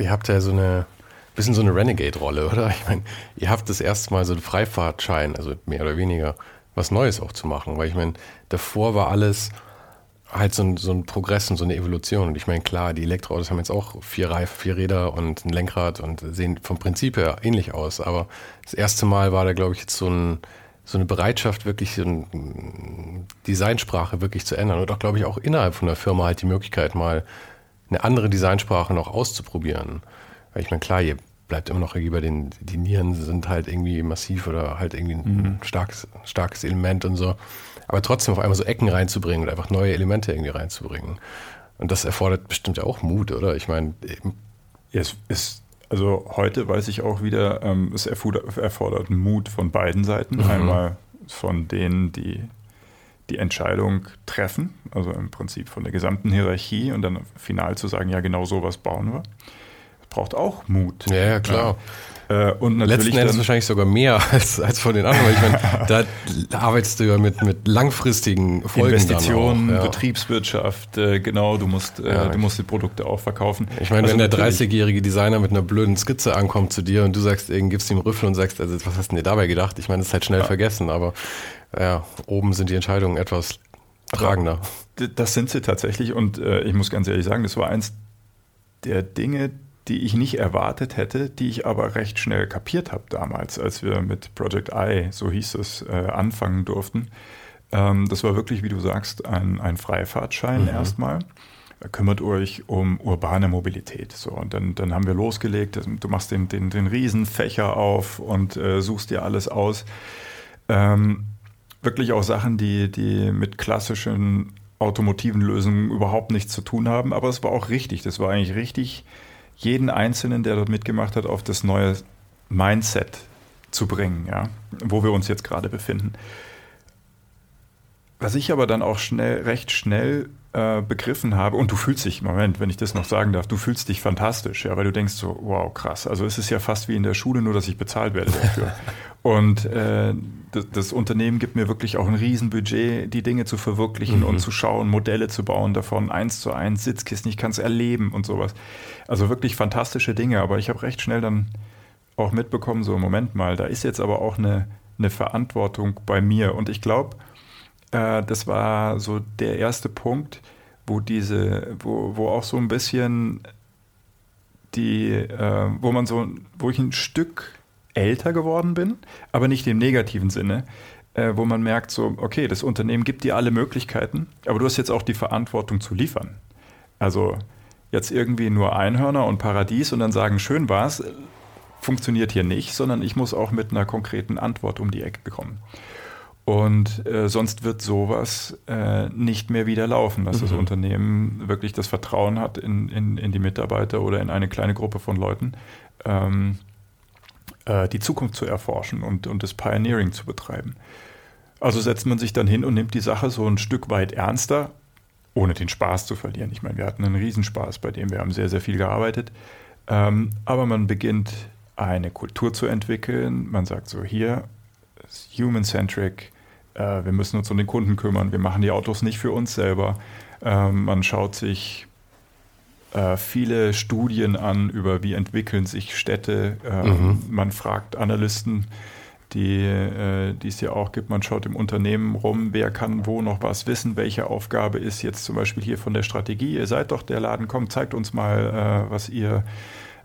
[SPEAKER 1] ihr habt ja so eine bisschen so eine Renegade-Rolle, oder? Ich meine, ihr habt das erste Mal so einen Freifahrtschein, also mehr oder weniger was Neues auch zu machen, weil ich meine, davor war alles halt so ein, so ein Progress und so eine Evolution. Und ich meine, klar, die Elektroautos haben jetzt auch vier Reifen, vier Räder und ein Lenkrad und sehen vom Prinzip her ähnlich aus. Aber das erste Mal war da, glaube ich, jetzt so, ein, so eine Bereitschaft, wirklich so eine Designsprache wirklich zu ändern. Und auch, glaube ich, auch innerhalb von der Firma halt die Möglichkeit, mal eine andere Designsprache noch auszuprobieren. Weil ich meine, klar, ihr bleibt immer noch irgendwie bei den, die Nieren sind halt irgendwie massiv oder halt irgendwie ein mhm. starkes, starkes Element und so. Aber trotzdem auf einmal so Ecken reinzubringen und einfach neue Elemente irgendwie reinzubringen. Und das erfordert bestimmt ja auch Mut, oder? Ich meine,
[SPEAKER 2] es ist, also heute weiß ich auch wieder, ähm, es erfordert Mut von beiden Seiten. Mhm. Einmal von denen, die die Entscheidung treffen, also im Prinzip von der gesamten Hierarchie und dann final zu sagen, ja, genau so was bauen wir. Braucht auch Mut.
[SPEAKER 1] Ja, ja klar.
[SPEAKER 2] Ja. Äh, und natürlich
[SPEAKER 1] Letzten Endes wahrscheinlich sogar mehr als, als von den anderen. ich meine, da arbeitest du ja mit, mit langfristigen Folgen
[SPEAKER 2] Investitionen, ja. Betriebswirtschaft, äh, genau, du musst, äh, ja, du musst die Produkte auch verkaufen.
[SPEAKER 1] Ich meine, also wenn der 30-jährige Designer mit einer blöden Skizze ankommt zu dir und du sagst, gibst ihm Rüffel und sagst, also was hast du dir dabei gedacht? Ich meine, das ist halt schnell vergessen, aber ja, oben sind die Entscheidungen etwas tragender.
[SPEAKER 2] Das sind sie tatsächlich und äh, ich muss ganz ehrlich sagen, das war eins der Dinge, die ich nicht erwartet hätte, die ich aber recht schnell kapiert habe damals, als wir mit Project I, so hieß es, äh, anfangen durften. Ähm, das war wirklich, wie du sagst, ein, ein Freifahrtschein mhm. erstmal. Kümmert euch um urbane Mobilität. So, und dann, dann haben wir losgelegt. Du machst den, den, den Riesenfächer auf und äh, suchst dir alles aus. Ähm, wirklich auch Sachen, die, die mit klassischen automotiven Lösungen überhaupt nichts zu tun haben. Aber es war auch richtig. Das war eigentlich richtig, jeden Einzelnen, der dort mitgemacht hat, auf das neue Mindset zu bringen, ja, wo wir uns jetzt gerade befinden. Was ich aber dann auch schnell, recht schnell äh, begriffen habe, und du fühlst dich, Moment, wenn ich das noch sagen darf, du fühlst dich fantastisch, ja, weil du denkst so, wow, krass. Also es ist ja fast wie in der Schule, nur dass ich bezahlt werde dafür. und äh, das, das, Unternehmen gibt mir wirklich auch ein Riesenbudget, die Dinge zu verwirklichen mhm. und zu schauen, Modelle zu bauen davon, eins zu eins, Sitzkisten, ich kann es erleben und sowas. Also wirklich fantastische Dinge, aber ich habe recht schnell dann auch mitbekommen, so Moment mal, da ist jetzt aber auch eine, eine Verantwortung bei mir. Und ich glaube, äh, das war so der erste Punkt, wo diese, wo, wo auch so ein bisschen die, äh, wo man so, wo ich ein Stück älter geworden bin, aber nicht im negativen Sinne, äh, wo man merkt, so, okay, das Unternehmen gibt dir alle Möglichkeiten, aber du hast jetzt auch die Verantwortung zu liefern. Also jetzt irgendwie nur Einhörner und Paradies und dann sagen, schön war's, funktioniert hier nicht, sondern ich muss auch mit einer konkreten Antwort um die Ecke kommen. Und äh, sonst wird sowas äh, nicht mehr wieder laufen, dass mhm. das Unternehmen wirklich das Vertrauen hat in, in, in, die Mitarbeiter oder in eine kleine Gruppe von Leuten, ähm, äh, die Zukunft zu erforschen und, und das Pioneering zu betreiben. Also setzt man sich dann hin und nimmt die Sache so ein Stück weit ernster, ohne den Spaß zu verlieren. Ich meine, wir hatten einen Riesenspaß, bei dem wir haben sehr, sehr viel gearbeitet. Ähm, aber man beginnt eine Kultur zu entwickeln. Man sagt so, hier, human-centric, äh, wir müssen uns um den Kunden kümmern, wir machen die Autos nicht für uns selber. Ähm, man schaut sich viele Studien an über, wie entwickeln sich Städte. Ähm, mhm. Man fragt Analysten, die, äh, die es ja auch gibt. Man schaut im Unternehmen rum, wer kann wo noch was wissen, welche Aufgabe ist jetzt zum Beispiel hier von der Strategie. Ihr seid doch der Laden, kommt, zeigt uns mal, äh, was ihr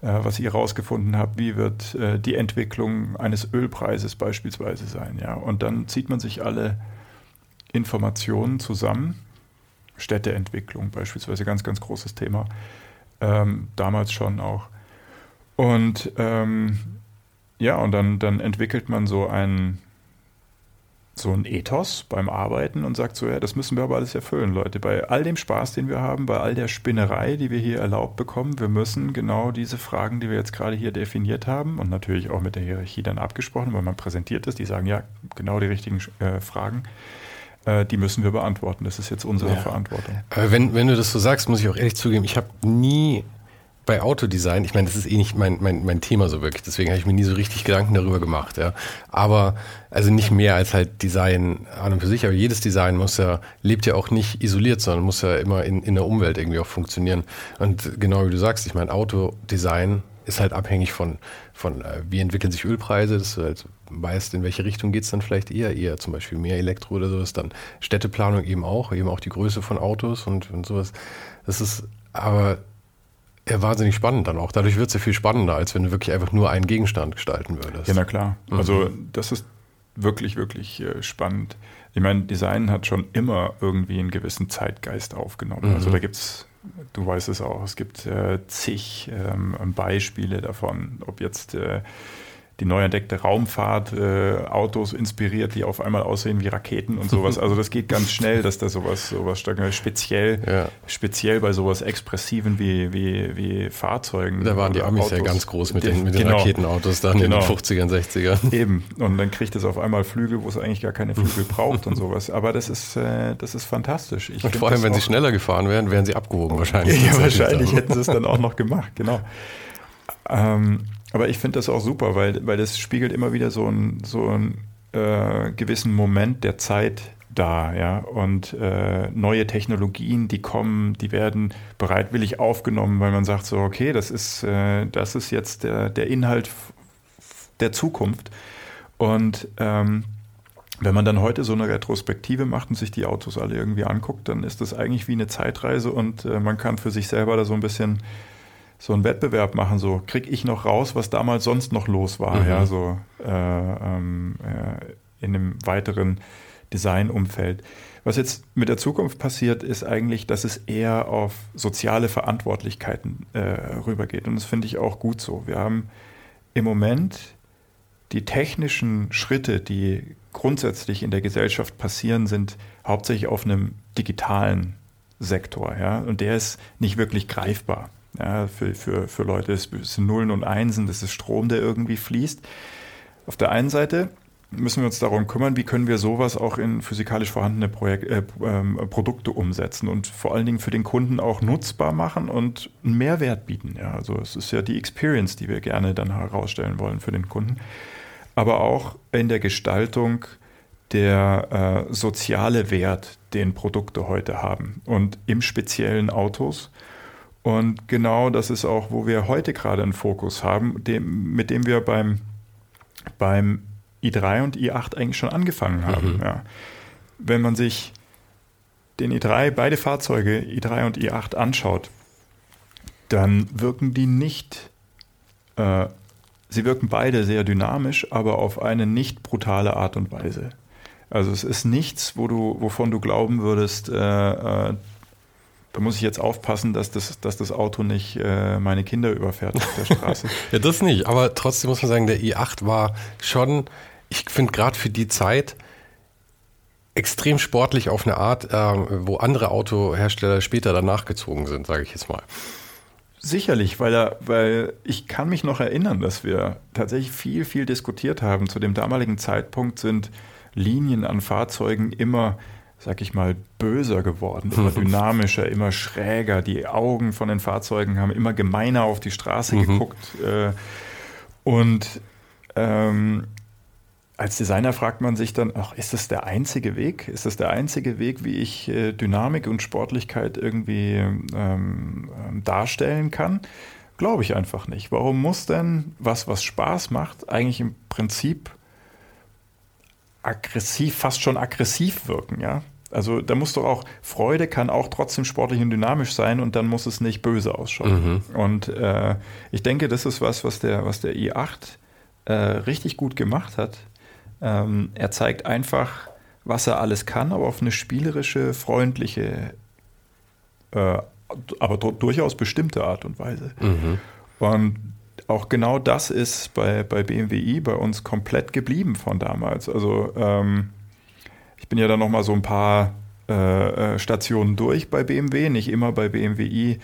[SPEAKER 2] äh, was ihr herausgefunden habt, wie wird äh, die Entwicklung eines Ölpreises beispielsweise sein. Ja? Und dann zieht man sich alle Informationen zusammen. Städteentwicklung beispielsweise, ganz, ganz großes Thema. Ähm, damals schon auch. Und ähm, ja, und dann, dann entwickelt man so ein, so ein Ethos beim Arbeiten und sagt so, ja, das müssen wir aber alles erfüllen, Leute. Bei all dem Spaß, den wir haben, bei all der Spinnerei, die wir hier erlaubt bekommen, wir müssen genau diese Fragen, die wir jetzt gerade hier definiert haben und natürlich auch mit der Hierarchie dann abgesprochen, weil man präsentiert ist, die sagen ja genau die richtigen äh, Fragen, die müssen wir beantworten. Das ist jetzt unsere ja. Verantwortung.
[SPEAKER 1] Aber wenn, wenn du das so sagst, muss ich auch ehrlich zugeben, ich habe nie bei Autodesign, ich meine, das ist eh nicht mein, mein, mein Thema so wirklich, deswegen habe ich mir nie so richtig Gedanken darüber gemacht, ja. Aber, also nicht mehr als halt Design an und für sich, aber jedes Design muss ja, lebt ja auch nicht isoliert, sondern muss ja immer in, in der Umwelt irgendwie auch funktionieren. Und genau wie du sagst, ich meine, Autodesign ist halt abhängig von, von äh, wie entwickeln sich Ölpreise, dass du halt weißt, in welche Richtung geht es dann vielleicht eher, eher zum Beispiel mehr Elektro oder sowas, dann Städteplanung eben auch, eben auch die Größe von Autos und, und sowas. Das ist, aber ja, wahnsinnig spannend dann auch. Dadurch wird es ja viel spannender, als wenn du wirklich einfach nur einen Gegenstand gestalten würdest.
[SPEAKER 2] Ja, na klar. Mhm. Also das ist wirklich, wirklich äh, spannend. Ich meine, Design hat schon immer irgendwie einen gewissen Zeitgeist aufgenommen. Mhm. Also da gibt es, du weißt es auch, es gibt äh, zig ähm, Beispiele davon, ob jetzt äh, die neu entdeckte Raumfahrt äh, Autos inspiriert, die auf einmal aussehen wie Raketen und sowas. Also das geht ganz schnell, dass da sowas, sowas speziell, ja. speziell bei sowas Expressiven wie, wie, wie Fahrzeugen.
[SPEAKER 1] Da waren die Amis Autos. ja ganz groß mit den, mit den genau. Raketenautos dann genau. in den 50ern, 60ern.
[SPEAKER 2] Eben. Und dann kriegt es auf einmal Flügel, wo es eigentlich gar keine Flügel braucht und sowas. Aber das ist, äh, das ist fantastisch.
[SPEAKER 1] Ich und vor allem, wenn sie schneller gefahren wären, wären sie abgewogen wahrscheinlich.
[SPEAKER 2] Ja, wahrscheinlich hätten sie es dann auch noch gemacht, genau. Ähm, aber ich finde das auch super, weil, weil das spiegelt immer wieder so einen so äh, gewissen Moment der Zeit da, ja. Und äh, neue Technologien, die kommen, die werden bereitwillig aufgenommen, weil man sagt so, okay, das ist, äh, das ist jetzt der, der Inhalt der Zukunft. Und ähm, wenn man dann heute so eine Retrospektive macht und sich die Autos alle irgendwie anguckt, dann ist das eigentlich wie eine Zeitreise und äh, man kann für sich selber da so ein bisschen so einen Wettbewerb machen, so kriege ich noch raus, was damals sonst noch los war, mhm. ja, so äh, ähm, äh, in einem weiteren Designumfeld. Was jetzt mit der Zukunft passiert, ist eigentlich, dass es eher auf soziale Verantwortlichkeiten äh, rübergeht. Und das finde ich auch gut so. Wir haben im Moment die technischen Schritte, die grundsätzlich in der Gesellschaft passieren, sind hauptsächlich auf einem digitalen Sektor. Ja? Und der ist nicht wirklich greifbar. Ja, für, für, für Leute ist es Nullen und Einsen, das ist Strom, der irgendwie fließt. Auf der einen Seite müssen wir uns darum kümmern, wie können wir sowas auch in physikalisch vorhandene Projek äh, äh, Produkte umsetzen und vor allen Dingen für den Kunden auch nutzbar machen und einen Mehrwert bieten. Ja, also es ist ja die Experience, die wir gerne dann herausstellen wollen für den Kunden. Aber auch in der Gestaltung der äh, soziale Wert, den Produkte heute haben und im speziellen Autos und genau das ist auch, wo wir heute gerade einen Fokus haben, dem, mit dem wir beim, beim i3 und i8 eigentlich schon angefangen haben. Mhm. Ja. Wenn man sich den i3, beide Fahrzeuge, i3 und i8, anschaut, dann wirken die nicht, äh, sie wirken beide sehr dynamisch, aber auf eine nicht brutale Art und Weise. Also es ist nichts, wo du, wovon du glauben würdest, äh, äh da muss ich jetzt aufpassen, dass das, dass das Auto nicht äh, meine Kinder überfährt auf der Straße.
[SPEAKER 1] ja, das nicht. Aber trotzdem muss man sagen, der i8 war schon, ich finde gerade für die Zeit extrem sportlich auf eine Art, äh, wo andere Autohersteller später danach gezogen sind, sage ich jetzt mal.
[SPEAKER 2] Sicherlich, weil er, weil ich kann mich noch erinnern, dass wir tatsächlich viel, viel diskutiert haben. Zu dem damaligen Zeitpunkt sind Linien an Fahrzeugen immer sag ich mal, böser geworden, immer dynamischer, immer schräger. Die Augen von den Fahrzeugen haben immer gemeiner auf die Straße mhm. geguckt. Äh, und ähm, als Designer fragt man sich dann, ach, ist das der einzige Weg? Ist das der einzige Weg, wie ich äh, Dynamik und Sportlichkeit irgendwie ähm, ähm, darstellen kann? Glaube ich einfach nicht. Warum muss denn was, was Spaß macht, eigentlich im Prinzip aggressiv, fast schon aggressiv wirken, ja? Also da muss doch auch, Freude kann auch trotzdem sportlich und dynamisch sein und dann muss es nicht böse ausschauen. Mhm. Und äh, ich denke, das ist was, was der, was der i8 äh, richtig gut gemacht hat. Ähm, er zeigt einfach, was er alles kann, aber auf eine spielerische, freundliche, äh, aber durchaus bestimmte Art und Weise. Mhm. Und auch genau das ist bei, bei BMW i bei uns komplett geblieben von damals. Also ähm, bin ja dann nochmal so ein paar äh, äh, Stationen durch bei BMW, nicht immer bei BMW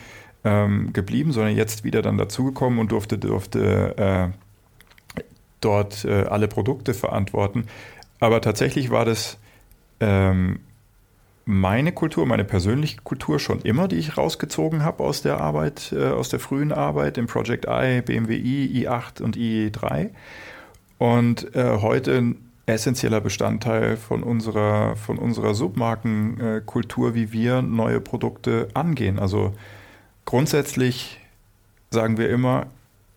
[SPEAKER 2] ähm, geblieben, sondern jetzt wieder dann dazugekommen und durfte, durfte äh, dort äh, alle Produkte verantworten. Aber tatsächlich war das ähm, meine Kultur, meine persönliche Kultur schon immer, die ich rausgezogen habe aus der Arbeit, äh, aus der frühen Arbeit im Project I, BMW i, i8 und i3. Und äh, heute essentieller Bestandteil von unserer, von unserer Submarkenkultur, wie wir neue Produkte angehen. Also grundsätzlich sagen wir immer,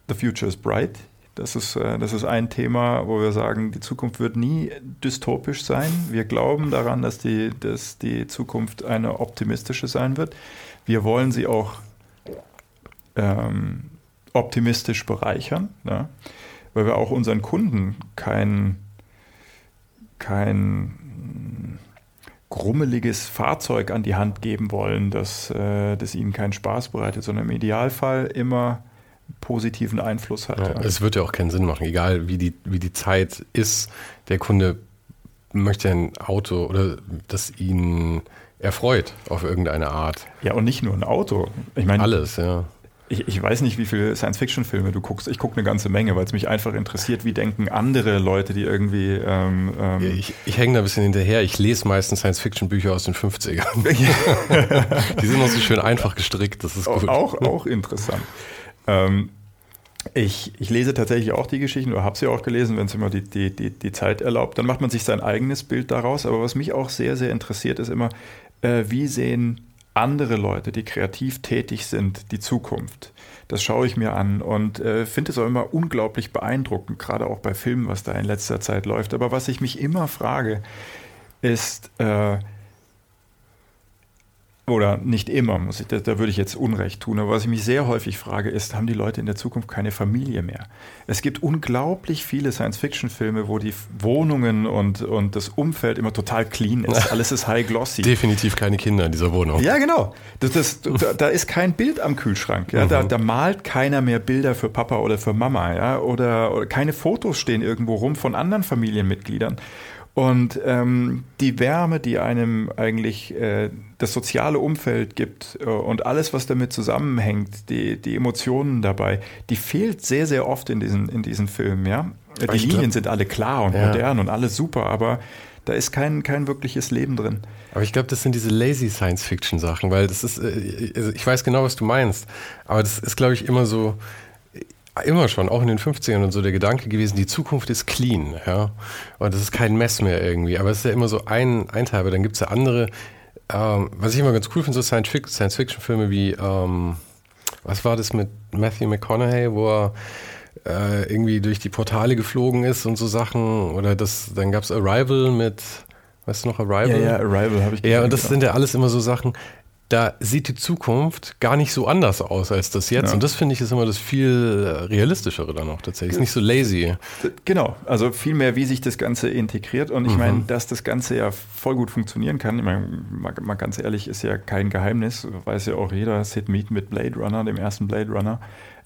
[SPEAKER 2] the future is bright. Das ist, äh, das ist ein Thema, wo wir sagen, die Zukunft wird nie dystopisch sein. Wir glauben daran, dass die, dass die Zukunft eine optimistische sein wird. Wir wollen sie auch ähm, optimistisch bereichern, ja, weil wir auch unseren Kunden kein, kein grummeliges Fahrzeug an die Hand geben wollen, das, äh, das ihnen keinen Spaß bereitet, sondern im Idealfall immer positiven Einfluss hat.
[SPEAKER 1] Ja, es wird ja auch keinen Sinn machen, egal wie die, wie die Zeit ist. Der Kunde möchte ein Auto oder das ihn erfreut auf irgendeine Art.
[SPEAKER 2] Ja, und nicht nur ein Auto. Ich meine,
[SPEAKER 1] alles, ja.
[SPEAKER 2] Ich, ich weiß nicht, wie viele Science-Fiction-Filme du guckst. Ich gucke eine ganze Menge, weil es mich einfach interessiert, wie denken andere Leute, die irgendwie. Ähm, ähm
[SPEAKER 1] ich, ich hänge da ein bisschen hinterher. Ich lese meistens Science-Fiction-Bücher aus den 50ern. die sind noch so schön einfach gestrickt. Das ist
[SPEAKER 2] gut. Auch, auch interessant. Ähm, ich, ich, lese tatsächlich auch die Geschichten oder habe sie auch gelesen, wenn es immer die, die, die, die, Zeit erlaubt. Dann macht man sich sein eigenes Bild daraus. Aber was mich auch sehr, sehr interessiert, ist immer, äh, wie sehen andere Leute, die kreativ tätig sind, die Zukunft. Das schaue ich mir an und äh, finde es auch immer unglaublich beeindruckend, gerade auch bei Filmen, was da in letzter Zeit läuft. Aber was ich mich immer frage, ist, äh, oder nicht immer, muss ich, da, da, würde ich jetzt Unrecht tun. Aber was ich mich sehr häufig frage, ist, haben die Leute in der Zukunft keine Familie mehr? Es gibt unglaublich viele Science-Fiction-Filme, wo die Wohnungen und, und das Umfeld immer total clean ist. Alles ist high glossy.
[SPEAKER 1] Definitiv keine Kinder in dieser Wohnung.
[SPEAKER 2] Ja, genau. Das, das, da, da, ist kein Bild am Kühlschrank. Ja? Mhm. Da, da, malt keiner mehr Bilder für Papa oder für Mama. Ja? Oder, oder keine Fotos stehen irgendwo rum von anderen Familienmitgliedern. Und ähm, die Wärme, die einem eigentlich äh, das soziale Umfeld gibt äh, und alles, was damit zusammenhängt, die, die Emotionen dabei, die fehlt sehr, sehr oft in diesen, in diesen Filmen. Ja? Die Linien glaub, sind alle klar und ja. modern und alles super, aber da ist kein, kein wirkliches Leben drin.
[SPEAKER 1] Aber ich glaube, das sind diese lazy Science-Fiction-Sachen, weil das ist, äh, also ich weiß genau, was du meinst, aber das ist, glaube ich, immer so, immer schon, auch in den 50ern und so der Gedanke gewesen, die Zukunft ist clean, ja. Und das ist kein Mess mehr irgendwie. Aber es ist ja immer so ein, ein Teil, aber dann gibt es ja andere, ähm, was ich immer ganz cool finde, so Science-Fiction-Filme wie, ähm, was war das mit Matthew McConaughey, wo er äh, irgendwie durch die Portale geflogen ist und so Sachen. Oder das, dann gab es Arrival mit, weißt du noch, Arrival?
[SPEAKER 2] Ja, ja, Arrival habe ich
[SPEAKER 1] gesehen. Ja, und das genau. sind ja alles immer so Sachen, da sieht die Zukunft gar nicht so anders aus als das jetzt. Ja. Und das finde ich ist immer das viel realistischere dann auch tatsächlich. Ist nicht so lazy.
[SPEAKER 2] Genau, also viel mehr, wie sich das Ganze integriert. Und ich mhm. meine, dass das Ganze ja voll gut funktionieren kann. Ich meine, mal, mal, ganz ehrlich, ist ja kein Geheimnis. Weiß ja auch jeder, Sid Mead mit Blade Runner, dem ersten Blade Runner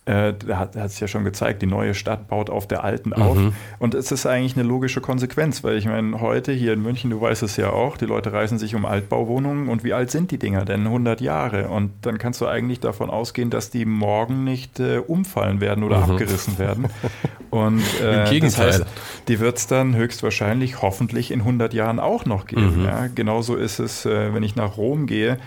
[SPEAKER 2] äh, da hat es ja schon gezeigt, die neue Stadt baut auf der alten mhm. auf. Und es ist eigentlich eine logische Konsequenz, weil ich meine, heute hier in München, du weißt es ja auch, die Leute reißen sich um Altbauwohnungen und wie alt sind die Dinger denn? 100 Jahre. Und dann kannst du eigentlich davon ausgehen, dass die morgen nicht äh, umfallen werden oder mhm. abgerissen werden. Und äh, Im Gegenteil. Das heißt, die wird es dann höchstwahrscheinlich hoffentlich in 100 Jahren auch noch geben. Mhm. Ja? Genauso ist es, äh, wenn ich nach Rom gehe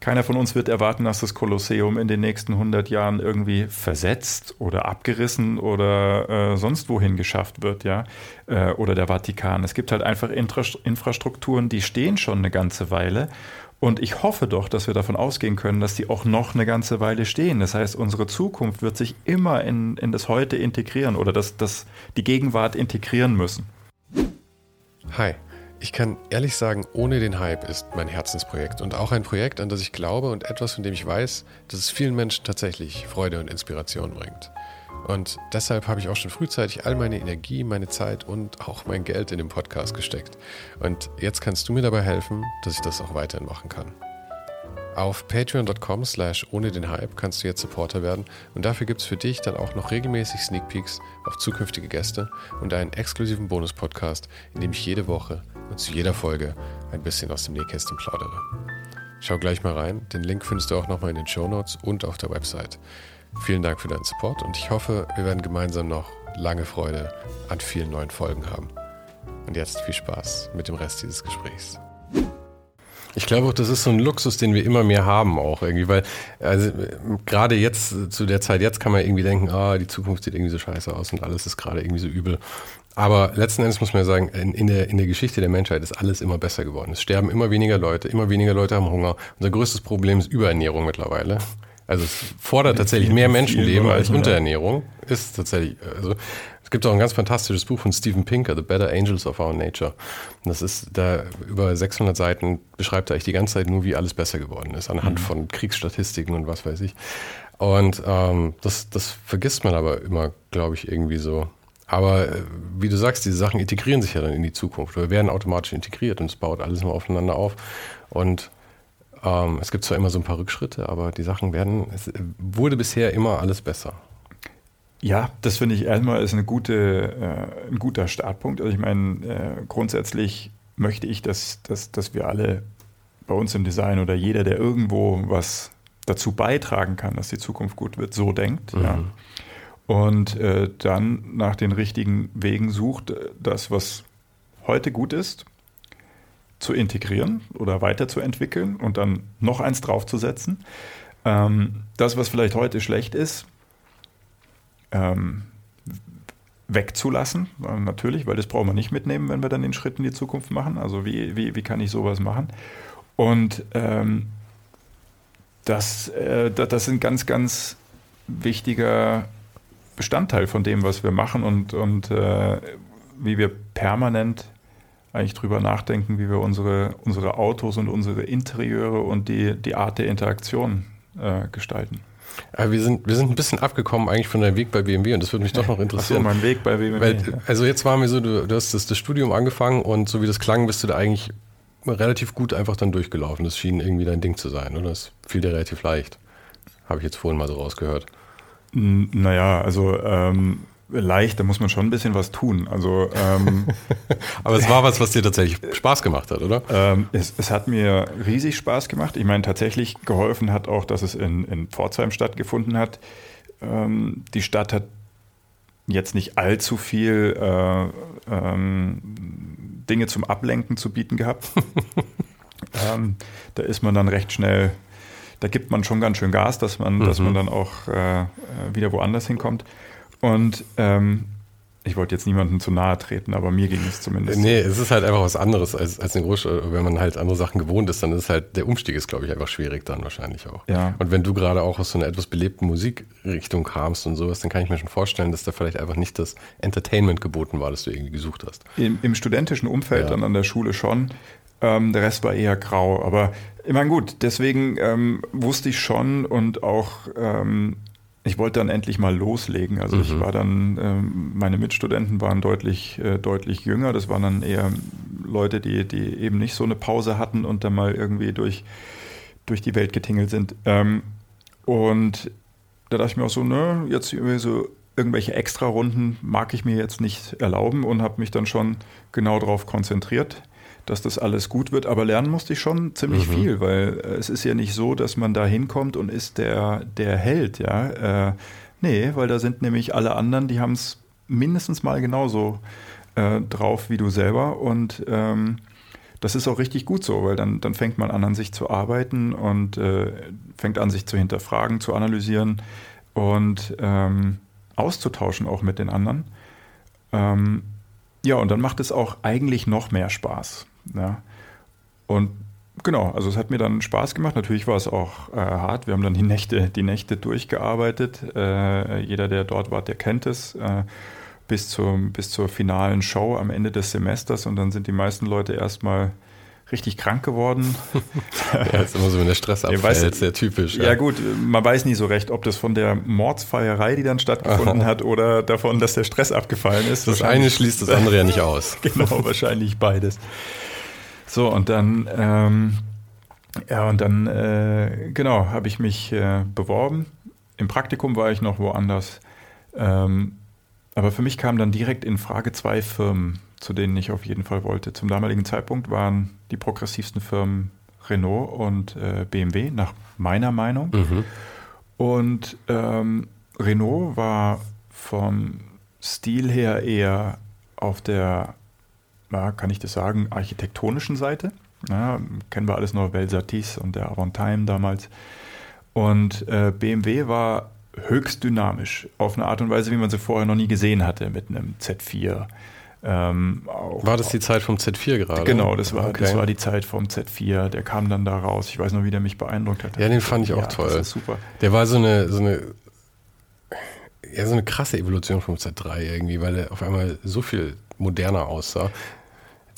[SPEAKER 2] keiner von uns wird erwarten, dass das Kolosseum in den nächsten 100 Jahren irgendwie versetzt oder abgerissen oder äh, sonst wohin geschafft wird, ja, äh, oder der Vatikan. Es gibt halt einfach Infra Infrastrukturen, die stehen schon eine ganze Weile. Und ich hoffe doch, dass wir davon ausgehen können, dass die auch noch eine ganze Weile stehen. Das heißt, unsere Zukunft wird sich immer in, in das Heute integrieren oder das, das, die Gegenwart integrieren müssen.
[SPEAKER 1] Hi. Ich kann ehrlich sagen, ohne den Hype ist mein Herzensprojekt und auch ein Projekt, an das ich glaube und etwas, von dem ich weiß, dass es vielen Menschen tatsächlich Freude und Inspiration bringt. Und deshalb habe ich auch schon frühzeitig all meine Energie, meine Zeit und auch mein Geld in den Podcast gesteckt. Und jetzt kannst du mir dabei helfen, dass ich das auch weiterhin machen kann. Auf patreon.com slash ohne den Hype kannst du jetzt Supporter werden und dafür gibt es für dich dann auch noch regelmäßig Sneak Peeks auf zukünftige Gäste und einen exklusiven Bonus-Podcast, in dem ich jede Woche und zu jeder Folge ein bisschen aus dem Nähkästchen plaudere. Schau gleich mal rein, den Link findest du auch nochmal in den Show Notes und auf der Website. Vielen Dank für deinen Support und ich hoffe, wir werden gemeinsam noch lange Freude an vielen neuen Folgen haben. Und jetzt viel Spaß mit dem Rest dieses Gesprächs. Ich glaube auch, das ist so ein Luxus, den wir immer mehr haben auch irgendwie, weil also gerade jetzt zu der Zeit jetzt kann man irgendwie denken, ah, die Zukunft sieht irgendwie so scheiße aus und alles ist gerade irgendwie so übel. Aber letzten Endes muss man ja sagen, in, in, der, in der Geschichte der Menschheit ist alles immer besser geworden. Es sterben immer weniger Leute, immer weniger Leute haben Hunger. Unser größtes Problem ist Überernährung mittlerweile. Also es fordert tatsächlich mehr Menschenleben als Unterernährung. Ist tatsächlich, also es gibt auch ein ganz fantastisches Buch von Steven Pinker, The Better Angels of Our Nature. Und das ist da über 600 Seiten beschreibt er eigentlich die ganze Zeit nur, wie alles besser geworden ist, anhand mhm. von Kriegsstatistiken und was weiß ich. Und ähm, das, das vergisst man aber immer, glaube ich, irgendwie so. Aber äh, wie du sagst, diese Sachen integrieren sich ja dann in die Zukunft oder werden automatisch integriert und es baut alles immer aufeinander auf. Und ähm, es gibt zwar immer so ein paar Rückschritte, aber die Sachen werden, es wurde bisher immer alles besser.
[SPEAKER 2] Ja, das finde ich erstmal ist eine gute, äh, ein guter Startpunkt. Also ich meine, äh, grundsätzlich möchte ich, dass, dass, dass wir alle bei uns im Design oder jeder, der irgendwo was dazu beitragen kann, dass die Zukunft gut wird, so denkt. Mhm. Ja. Und äh, dann nach den richtigen Wegen sucht, das, was heute gut ist, zu integrieren oder weiterzuentwickeln und dann noch eins draufzusetzen. Ähm, das, was vielleicht heute schlecht ist, ähm, wegzulassen, natürlich, weil das brauchen wir nicht mitnehmen, wenn wir dann den Schritt in die Zukunft machen. Also wie, wie, wie kann ich sowas machen? Und ähm, das, äh, das sind ganz, ganz wichtiger Bestandteil von dem, was wir machen und, und äh, wie wir permanent eigentlich drüber nachdenken, wie wir unsere, unsere Autos und unsere Interieur und die, die Art der Interaktion äh, gestalten.
[SPEAKER 1] Aber wir sind, wir sind ein bisschen abgekommen eigentlich von deinem Weg bei BMW und das würde mich doch noch interessieren.
[SPEAKER 2] Ach so, mein Weg bei BMW. Weil,
[SPEAKER 1] also jetzt waren wir so, du, du hast das, das, Studium angefangen und so wie das klang, bist du da eigentlich relativ gut einfach dann durchgelaufen. Das schien irgendwie dein Ding zu sein, oder? Das fiel dir relativ leicht. Habe ich jetzt vorhin mal so rausgehört.
[SPEAKER 2] Naja, also ähm, leicht, da muss man schon ein bisschen was tun. Also, ähm,
[SPEAKER 1] Aber es war was, was dir tatsächlich Spaß gemacht hat, oder?
[SPEAKER 2] Ähm, es, es, hat mir riesig Spaß gemacht. Ich meine, tatsächlich geholfen hat auch, dass es in, in Pforzheim stattgefunden hat. Ähm, die Stadt hat jetzt nicht allzu viel äh, ähm, Dinge zum Ablenken zu bieten gehabt. Ähm, da ist man dann recht schnell da gibt man schon ganz schön Gas, dass man, mhm. dass man dann auch äh, wieder woanders hinkommt. Und ähm, ich wollte jetzt niemandem zu nahe treten, aber mir ging es zumindest.
[SPEAKER 1] Nee, es ist halt einfach was anderes als, als eine Großstadt. Wenn man halt andere Sachen gewohnt ist, dann ist halt der Umstieg ist, glaube ich, einfach schwierig dann wahrscheinlich auch.
[SPEAKER 2] Ja.
[SPEAKER 1] Und wenn du gerade auch aus so einer etwas belebten Musikrichtung kamst und sowas, dann kann ich mir schon vorstellen, dass da vielleicht einfach nicht das Entertainment geboten war, das du irgendwie gesucht hast.
[SPEAKER 2] Im, im studentischen Umfeld ja. dann an der Schule schon. Ähm, der Rest war eher grau. Aber ich meine, gut, deswegen ähm, wusste ich schon und auch ähm, ich wollte dann endlich mal loslegen. Also mhm. ich war dann, ähm, meine Mitstudenten waren deutlich, äh, deutlich jünger. Das waren dann eher Leute, die, die eben nicht so eine Pause hatten und dann mal irgendwie durch, durch die Welt getingelt sind. Ähm, und da dachte ich mir auch so, ne, jetzt irgendwie so irgendwelche Extra-Runden mag ich mir jetzt nicht erlauben und habe mich dann schon genau darauf konzentriert dass das alles gut wird. Aber lernen musste ich schon ziemlich mhm. viel, weil äh, es ist ja nicht so, dass man da hinkommt und ist der, der Held, ja. Äh, nee, weil da sind nämlich alle anderen, die haben es mindestens mal genauso äh, drauf wie du selber. Und ähm, das ist auch richtig gut so, weil dann, dann fängt man an, an sich zu arbeiten und äh, fängt an, sich zu hinterfragen, zu analysieren und ähm, auszutauschen auch mit den anderen. Ähm, ja, und dann macht es auch eigentlich noch mehr Spaß. Ja. Und genau, also es hat mir dann Spaß gemacht. Natürlich war es auch äh, hart. Wir haben dann die Nächte, die Nächte durchgearbeitet. Äh, jeder, der dort war, der kennt es. Äh, bis, zum, bis zur finalen Show am Ende des Semesters. Und dann sind die meisten Leute erstmal richtig krank geworden.
[SPEAKER 1] ja, ist immer so, wenn der Stress abfällt, weiß, sehr typisch.
[SPEAKER 2] Ja. ja. gut, man weiß nie so recht, ob das von der Mordsfeierei, die dann stattgefunden hat, oder davon, dass der Stress abgefallen ist.
[SPEAKER 1] Das eine schließt das andere ja nicht aus.
[SPEAKER 2] genau, wahrscheinlich beides. So, und dann, ähm, Ja, und dann, äh, genau, habe ich mich äh, beworben. Im Praktikum war ich noch woanders. Ähm, aber für mich kamen dann direkt in Frage zwei Firmen, zu denen ich auf jeden Fall wollte. Zum damaligen Zeitpunkt waren die progressivsten Firmen Renault und äh, BMW, nach meiner Meinung. Mhm. Und ähm, Renault war vom Stil her eher auf der, na, kann ich das sagen, architektonischen Seite. Ja, kennen wir alles noch, Velsatis und der Avantime damals. Und äh, BMW war höchst dynamisch, auf eine Art und Weise, wie man sie vorher noch nie gesehen hatte, mit einem Z4.
[SPEAKER 1] Ähm, war das die Zeit vom Z4 gerade?
[SPEAKER 2] Genau, das war, okay. das war die Zeit vom Z4. Der kam dann da raus. Ich weiß noch, wie der mich beeindruckt hat.
[SPEAKER 1] Ja, den fand ich auch ja, toll. Das super. Der war so eine, so eine, ja, so eine krasse Evolution vom Z3 irgendwie, weil er auf einmal so viel moderner aussah.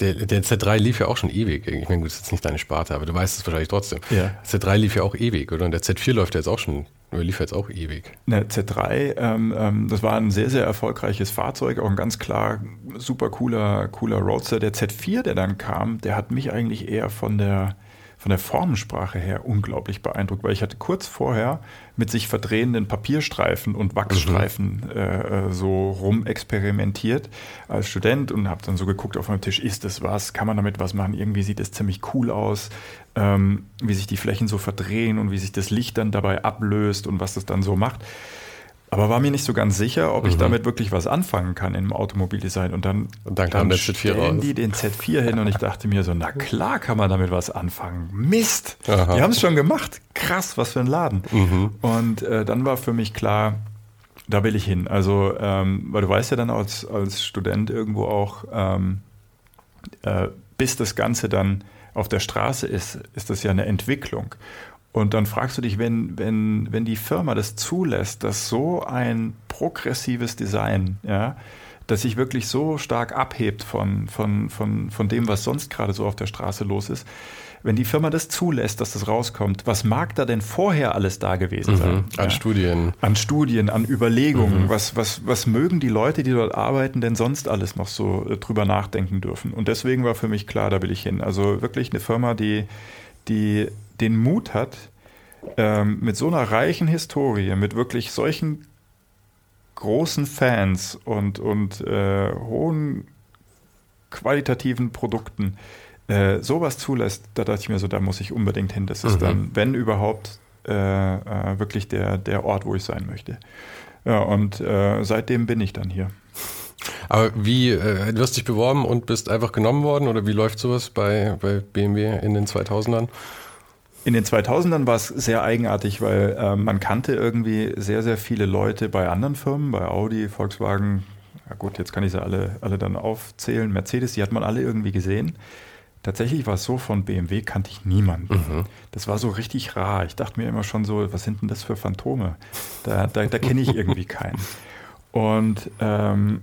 [SPEAKER 1] Der, der Z3 lief ja auch schon ewig. Ich meine, gut, das ist jetzt nicht deine Sparte, aber du weißt es wahrscheinlich trotzdem. Ja. Z3 lief ja auch ewig, oder? Und der Z4 läuft ja jetzt auch schon nur lief jetzt auch ewig.
[SPEAKER 2] Ne, Z3, ähm, ähm, das war ein sehr, sehr erfolgreiches Fahrzeug, auch ein ganz klar super cooler, cooler Roadster. Der Z4, der dann kam, der hat mich eigentlich eher von der von der Formensprache her unglaublich beeindruckt, weil ich hatte kurz vorher mit sich verdrehenden Papierstreifen und Wachsstreifen mhm. äh, so rumexperimentiert als Student und habe dann so geguckt auf meinem Tisch, ist das was, kann man damit was machen? Irgendwie sieht das ziemlich cool aus, ähm, wie sich die Flächen so verdrehen und wie sich das Licht dann dabei ablöst und was das dann so macht aber war mir nicht so ganz sicher, ob ich mhm. damit wirklich was anfangen kann im Automobildesign. Und dann,
[SPEAKER 1] und dann kam der Z4
[SPEAKER 2] raus. die den Z4 hin und ich dachte mir so, na klar kann man damit was anfangen. Mist! Aha. Die haben es schon gemacht. Krass, was für ein Laden. Mhm. Und äh, dann war für mich klar, da will ich hin. Also, ähm, weil du weißt ja dann als, als Student irgendwo auch, ähm, äh, bis das Ganze dann auf der Straße ist, ist das ja eine Entwicklung. Und dann fragst du dich, wenn, wenn, wenn die Firma das zulässt, dass so ein progressives Design, ja, das sich wirklich so stark abhebt von, von, von, von dem, was sonst gerade so auf der Straße los ist, wenn die Firma das zulässt, dass das rauskommt, was mag da denn vorher alles da gewesen sein? Mhm,
[SPEAKER 1] an ja? Studien.
[SPEAKER 2] An Studien, an Überlegungen. Mhm. Was, was, was mögen die Leute, die dort arbeiten, denn sonst alles noch so äh, drüber nachdenken dürfen? Und deswegen war für mich klar, da will ich hin. Also wirklich eine Firma, die, die den Mut hat, ähm, mit so einer reichen Historie, mit wirklich solchen großen Fans und, und äh, hohen qualitativen Produkten äh, sowas zulässt, da dachte ich mir so, da muss ich unbedingt hin. Das ist mhm. dann, wenn überhaupt, äh, äh, wirklich der, der Ort, wo ich sein möchte. Ja, und äh, seitdem bin ich dann hier.
[SPEAKER 1] Aber wie, äh, du hast dich beworben und bist einfach genommen worden oder wie läuft sowas bei, bei BMW in den 2000ern?
[SPEAKER 2] In den 2000ern war es sehr eigenartig, weil äh, man kannte irgendwie sehr, sehr viele Leute bei anderen Firmen, bei Audi, Volkswagen, ja gut, jetzt kann ich sie alle, alle dann aufzählen, Mercedes, die hat man alle irgendwie gesehen. Tatsächlich war es so, von BMW kannte ich niemanden. Mhm. Das war so richtig rar. Ich dachte mir immer schon so, was sind denn das für Phantome? Da, da, da kenne ich irgendwie keinen. Und ähm,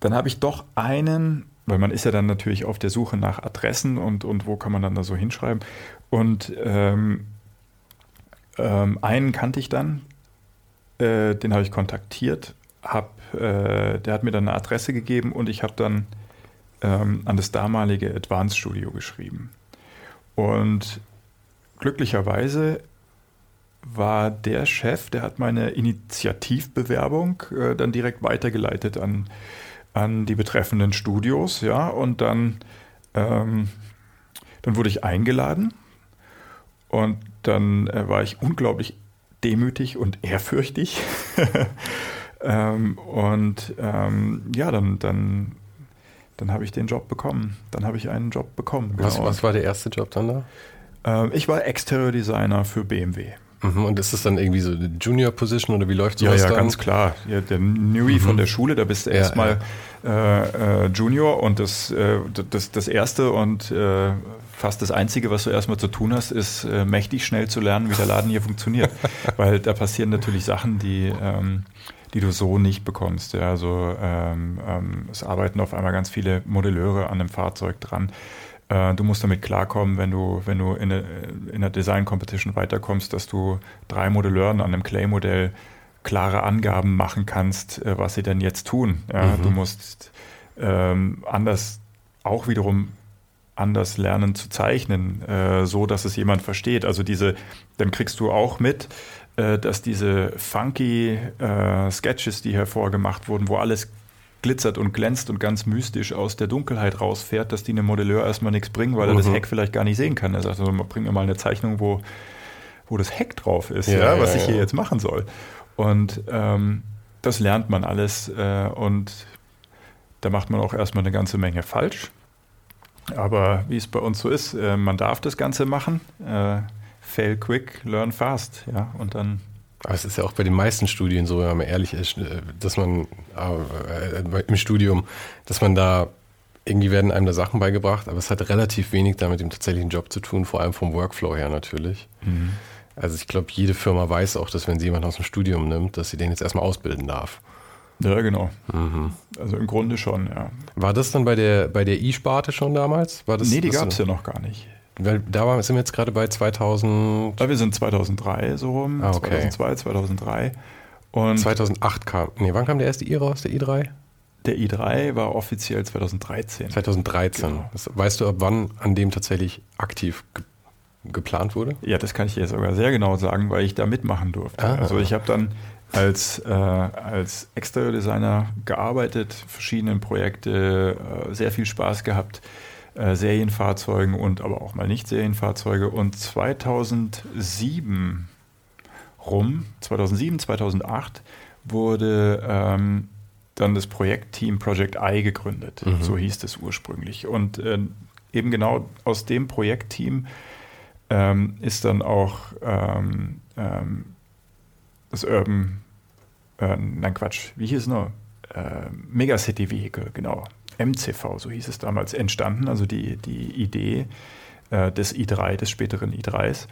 [SPEAKER 2] dann habe ich doch einen, weil man ist ja dann natürlich auf der Suche nach Adressen und, und wo kann man dann da so hinschreiben. Und ähm, ähm, einen kannte ich dann, äh, den habe ich kontaktiert, hab, äh, der hat mir dann eine Adresse gegeben und ich habe dann ähm, an das damalige Advanced Studio geschrieben. Und glücklicherweise war der Chef, der hat meine Initiativbewerbung äh, dann direkt weitergeleitet an, an die betreffenden Studios, ja, und dann, ähm, dann wurde ich eingeladen und dann äh, war ich unglaublich demütig und ehrfürchtig. ähm, und ähm, ja, dann, dann, dann habe ich den Job bekommen. Dann habe ich einen Job bekommen.
[SPEAKER 1] Genau. Was, was war der erste Job dann da?
[SPEAKER 2] Ähm, ich war Exterior Designer für BMW.
[SPEAKER 1] Mhm, und ist das dann irgendwie so eine Junior Position oder wie läuft
[SPEAKER 2] sowas
[SPEAKER 1] Ja,
[SPEAKER 2] ja, dann? ganz klar. Ja, der Newy mhm. von der Schule, da bist du ja, erstmal ja. äh, äh, Junior und das, äh, das, das erste und äh, fast das Einzige, was du erstmal zu tun hast, ist äh, mächtig schnell zu lernen, wie der Laden hier funktioniert. Weil da passieren natürlich Sachen, die, ähm, die du so nicht bekommst. Ja, also ähm, ähm, es arbeiten auf einmal ganz viele Modelleure an einem Fahrzeug dran. Äh, du musst damit klarkommen, wenn du, wenn du in, eine, in einer Design Competition weiterkommst, dass du drei Modelleuren an einem Clay-Modell klare Angaben machen kannst, äh, was sie denn jetzt tun. Ja, mhm. Du musst ähm, anders auch wiederum anders lernen zu zeichnen, äh, so dass es jemand versteht. Also diese, dann kriegst du auch mit, äh, dass diese funky äh, Sketches, die hervorgemacht wurden, wo alles glitzert und glänzt und ganz mystisch aus der Dunkelheit rausfährt, dass die einem Modelleur erstmal nichts bringen, weil er das mhm. Heck vielleicht gar nicht sehen kann. Er sagt, also, bring mir mal eine Zeichnung, wo, wo das Heck drauf ist, ja, ja was ja, ich hier jetzt machen soll. Und ähm, das lernt man alles äh, und da macht man auch erstmal eine ganze Menge falsch. Aber wie es bei uns so ist, äh, man darf das Ganze machen. Äh, fail quick, learn fast. Ja, und dann.
[SPEAKER 1] Aber es ist ja auch bei den meisten Studien so, wenn man ehrlich ist, äh, dass man äh, im Studium, dass man da irgendwie werden einem da Sachen beigebracht, aber es hat relativ wenig damit dem tatsächlichen Job zu tun, vor allem vom Workflow her natürlich. Mhm. Also ich glaube, jede Firma weiß auch, dass wenn sie jemanden aus dem Studium nimmt, dass sie den jetzt erstmal ausbilden darf.
[SPEAKER 2] Ja, genau. Mhm. Also im Grunde schon, ja.
[SPEAKER 1] War das dann bei der bei der E-Sparte schon damals? War das,
[SPEAKER 2] nee, die gab es ja noch gar nicht.
[SPEAKER 1] Weil da sind wir jetzt gerade bei 2000.
[SPEAKER 2] Ja, wir sind 2003 so rum. Ah, okay. 2002, 2003.
[SPEAKER 1] Und 2008 kam. Nee, wann kam der erste i raus, der i3?
[SPEAKER 2] Der i3 war offiziell 2013.
[SPEAKER 1] 2013. Genau. Das, weißt du, ab wann an dem tatsächlich aktiv ge geplant wurde?
[SPEAKER 2] Ja, das kann ich dir sogar sehr genau sagen, weil ich da mitmachen durfte. Ah. Also ich habe dann als, äh, als Exterior-Designer gearbeitet, verschiedene Projekte, äh, sehr viel Spaß gehabt, äh, Serienfahrzeugen und aber auch mal nicht Serienfahrzeuge. Und 2007 rum, 2007, 2008 wurde ähm, dann das Projektteam Project I gegründet. Mhm. So hieß es ursprünglich. Und äh, eben genau aus dem Projektteam ähm, ist dann auch ähm, ähm das Urban, äh, nein Quatsch, wie hieß es noch? Äh, Megacity Vehicle, genau. MCV, so hieß es damals, entstanden, also die, die Idee äh, des i3, des späteren i3s.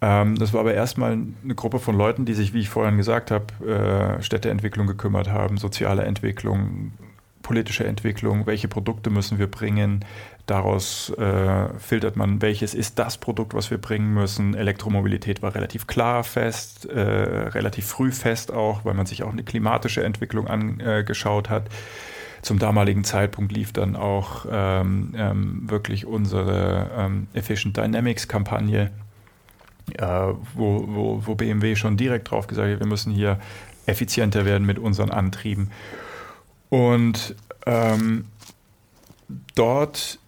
[SPEAKER 2] Ähm, das war aber erstmal eine Gruppe von Leuten, die sich, wie ich vorhin gesagt habe, äh, Städteentwicklung gekümmert haben, soziale Entwicklung, politische Entwicklung, welche Produkte müssen wir bringen, daraus äh, filtert man, welches ist das Produkt, was wir bringen müssen. Elektromobilität war relativ klar fest, äh, relativ früh fest auch, weil man sich auch eine klimatische Entwicklung angeschaut hat. Zum damaligen Zeitpunkt lief dann auch ähm, ähm, wirklich unsere ähm, Efficient Dynamics Kampagne, äh, wo, wo, wo BMW schon direkt drauf gesagt hat, wir müssen hier effizienter werden mit unseren Antrieben. Und ähm, dort,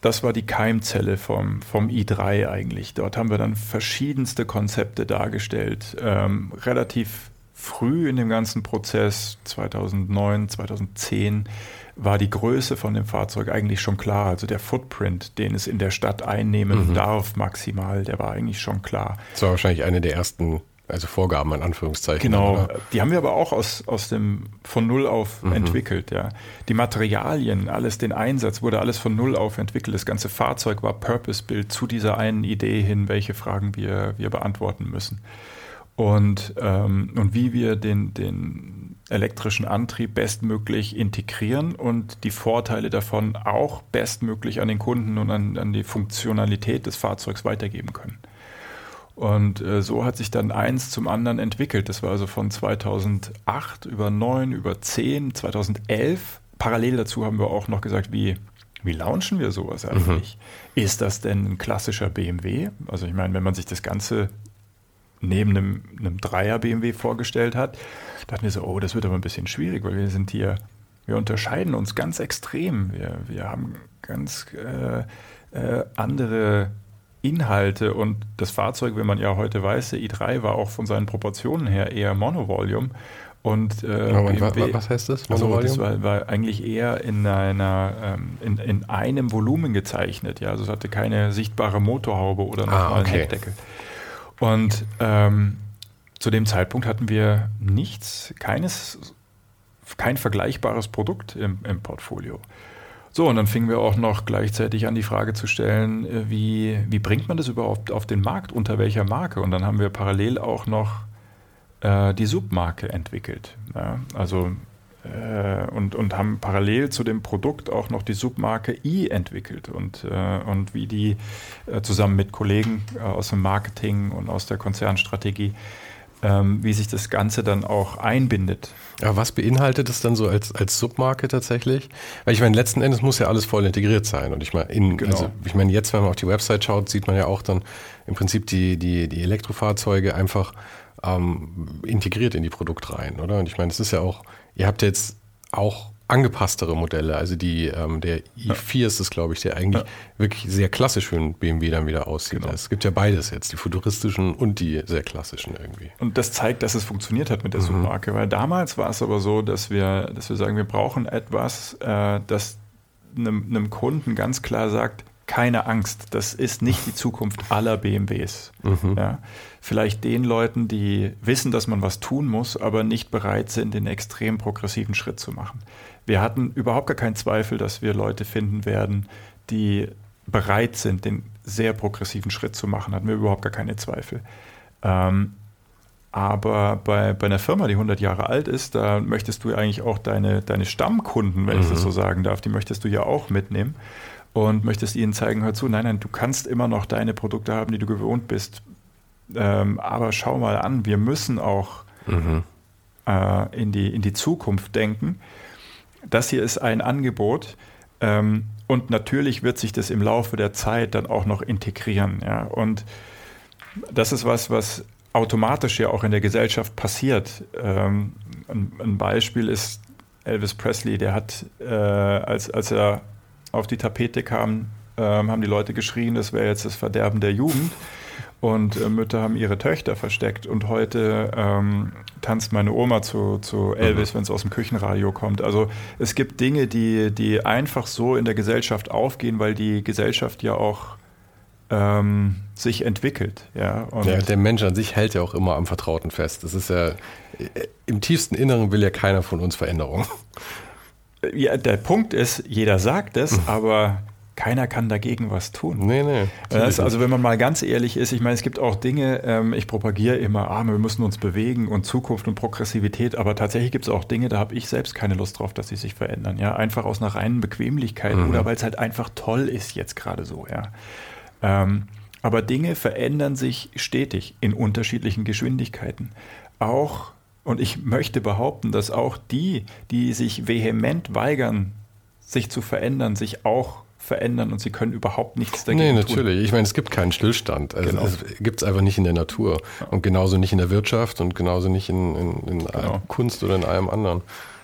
[SPEAKER 2] das war die Keimzelle vom, vom i3 eigentlich. Dort haben wir dann verschiedenste Konzepte dargestellt. Ähm, relativ früh in dem ganzen Prozess, 2009, 2010, war die Größe von dem Fahrzeug eigentlich schon klar. Also der Footprint, den es in der Stadt einnehmen mhm. darf, maximal, der war eigentlich schon klar.
[SPEAKER 1] Das war wahrscheinlich eine der ersten also Vorgaben in Anführungszeichen.
[SPEAKER 2] Genau, oder? die haben wir aber auch aus, aus dem von null auf mhm. entwickelt, ja. Die Materialien, alles, den Einsatz wurde alles von null auf entwickelt. Das ganze Fahrzeug war Purpose-Build zu dieser einen Idee hin, welche Fragen wir, wir beantworten müssen. Und, ähm, und wie wir den, den elektrischen Antrieb bestmöglich integrieren und die Vorteile davon auch bestmöglich an den Kunden und an, an die Funktionalität des Fahrzeugs weitergeben können. Und äh, so hat sich dann eins zum anderen entwickelt. Das war also von 2008 über 9, über 10, 2011. Parallel dazu haben wir auch noch gesagt, wie, wie launchen wir sowas mhm. eigentlich? Mhm. Ist das denn ein klassischer BMW? Also ich meine, wenn man sich das Ganze neben einem, einem Dreier BMW vorgestellt hat, dachten wir so, oh, das wird aber ein bisschen schwierig, weil wir sind hier, wir unterscheiden uns ganz extrem. Wir, wir haben ganz äh, äh, andere Inhalte und das Fahrzeug, wenn man ja heute weiß, der i3 war auch von seinen Proportionen her eher Monovolume. Und äh,
[SPEAKER 1] BMW, was heißt das?
[SPEAKER 2] Also das war, war, eigentlich eher in einer ähm, in, in, einem Volumen gezeichnet, ja. Also es hatte keine sichtbare Motorhaube oder nochmal ah, okay. einen Heckdeckel. Und ähm, zu dem Zeitpunkt hatten wir nichts, keines, kein vergleichbares Produkt im, im Portfolio. So, und dann fingen wir auch noch gleichzeitig an, die Frage zu stellen, äh, wie, wie bringt man das überhaupt auf den Markt, unter welcher Marke? Und dann haben wir parallel auch noch äh, die Submarke entwickelt. Ja, also und, und haben parallel zu dem Produkt auch noch die Submarke I entwickelt und, äh, und wie die äh, zusammen mit Kollegen äh, aus dem Marketing und aus der Konzernstrategie ähm, wie sich das Ganze dann auch einbindet.
[SPEAKER 1] Aber was beinhaltet es dann so als, als Submarke tatsächlich? Weil ich meine, letzten Endes muss ja alles voll integriert sein. Und ich meine, genau. also, ich meine, jetzt, wenn man auf die Website schaut, sieht man ja auch dann im Prinzip die, die, die Elektrofahrzeuge einfach ähm, integriert in die Produktreihen, oder? Und ich meine, es ist ja auch, ihr habt jetzt auch angepasstere Modelle. Also die, ähm, der i4 ist es, glaube ich, der eigentlich ja. wirklich sehr klassisch für einen BMW dann wieder aussieht. Genau. Es gibt ja beides jetzt, die futuristischen und die sehr klassischen irgendwie.
[SPEAKER 2] Und das zeigt, dass es funktioniert hat mit der mhm. Submarke, weil damals war es aber so, dass wir, dass wir sagen, wir brauchen etwas, äh, das einem, einem Kunden ganz klar sagt, keine Angst, das ist nicht die Zukunft aller BMWs. Mhm. Ja, vielleicht den Leuten, die wissen, dass man was tun muss, aber nicht bereit sind, den extrem progressiven Schritt zu machen. Wir hatten überhaupt gar keinen Zweifel, dass wir Leute finden werden, die bereit sind, den sehr progressiven Schritt zu machen. Hatten wir überhaupt gar keine Zweifel. Ähm, aber bei, bei einer Firma, die 100 Jahre alt ist, da möchtest du eigentlich auch deine, deine Stammkunden, wenn mhm. ich das mhm. so sagen darf, die möchtest du ja auch mitnehmen und möchtest ihnen zeigen, hör zu, nein, nein, du kannst immer noch deine Produkte haben, die du gewohnt bist. Ähm, aber schau mal an, wir müssen auch mhm. äh, in, die, in die Zukunft denken das hier ist ein Angebot. Ähm, und natürlich wird sich das im Laufe der Zeit dann auch noch integrieren. Ja? Und das ist was, was automatisch ja auch in der Gesellschaft passiert. Ähm, ein, ein, Beispiel ist Elvis Presley, der hat, äh, als, als er auf die Tapete kam, äh, haben die Leute geschrien, das wäre jetzt das Verderben der Jugend und äh, Mütter haben ihre Töchter versteckt. Und heute ähm, tanzt meine Oma zu, zu Elvis, mhm. wenn es aus dem Küchenradio kommt. Also es gibt Dinge, die, die einfach so in der Gesellschaft aufgehen, weil die Gesellschaft ja auch ähm, sich entwickelt. Ja,
[SPEAKER 1] und ja, der Mensch an sich hält ja auch immer am Vertrauten fest. Das ist ja im tiefsten Inneren will ja keiner von uns Veränderung.
[SPEAKER 2] Ja, der Punkt ist, jeder sagt es, aber keiner kann dagegen was tun. Nee, nee. Das, also wenn man mal ganz ehrlich ist, ich meine, es gibt auch Dinge, ähm, ich propagiere immer, ah, wir müssen uns bewegen und Zukunft und Progressivität, aber tatsächlich gibt es auch Dinge, da habe ich selbst keine Lust drauf, dass sie sich verändern. Ja, einfach aus einer reinen Bequemlichkeit mhm. oder weil es halt einfach toll ist jetzt gerade so, ja. Ähm, aber Dinge verändern sich stetig in unterschiedlichen Geschwindigkeiten. Auch, und ich möchte behaupten, dass auch die, die sich vehement weigern, sich zu verändern, sich auch verändern und sie können überhaupt nichts
[SPEAKER 1] dagegen nee, natürlich. Tun. Ich meine, es gibt keinen Stillstand. Also genau. Es gibt es einfach nicht in der Natur. Und genauso nicht in der Wirtschaft und genauso nicht in, in, in genau. Kunst oder in allem anderen.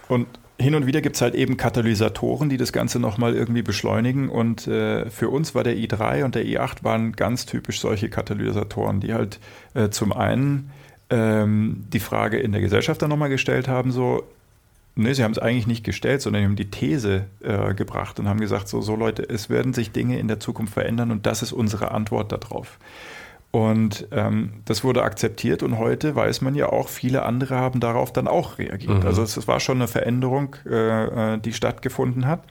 [SPEAKER 2] Und hin und wieder gibt es halt eben Katalysatoren, die das Ganze nochmal irgendwie beschleunigen. Und äh, für uns war der i3 und der i8 waren ganz typisch solche Katalysatoren, die halt äh, zum einen ähm, die Frage in der Gesellschaft dann nochmal gestellt haben, so Nee, sie haben es eigentlich nicht gestellt, sondern haben die These äh, gebracht und haben gesagt, so, so Leute, es werden sich Dinge in der Zukunft verändern und das ist unsere Antwort darauf. Und ähm, das wurde akzeptiert und heute weiß man ja auch, viele andere haben darauf dann auch reagiert. Mhm. Also es, war schon eine Veränderung, äh, äh, die stattgefunden hat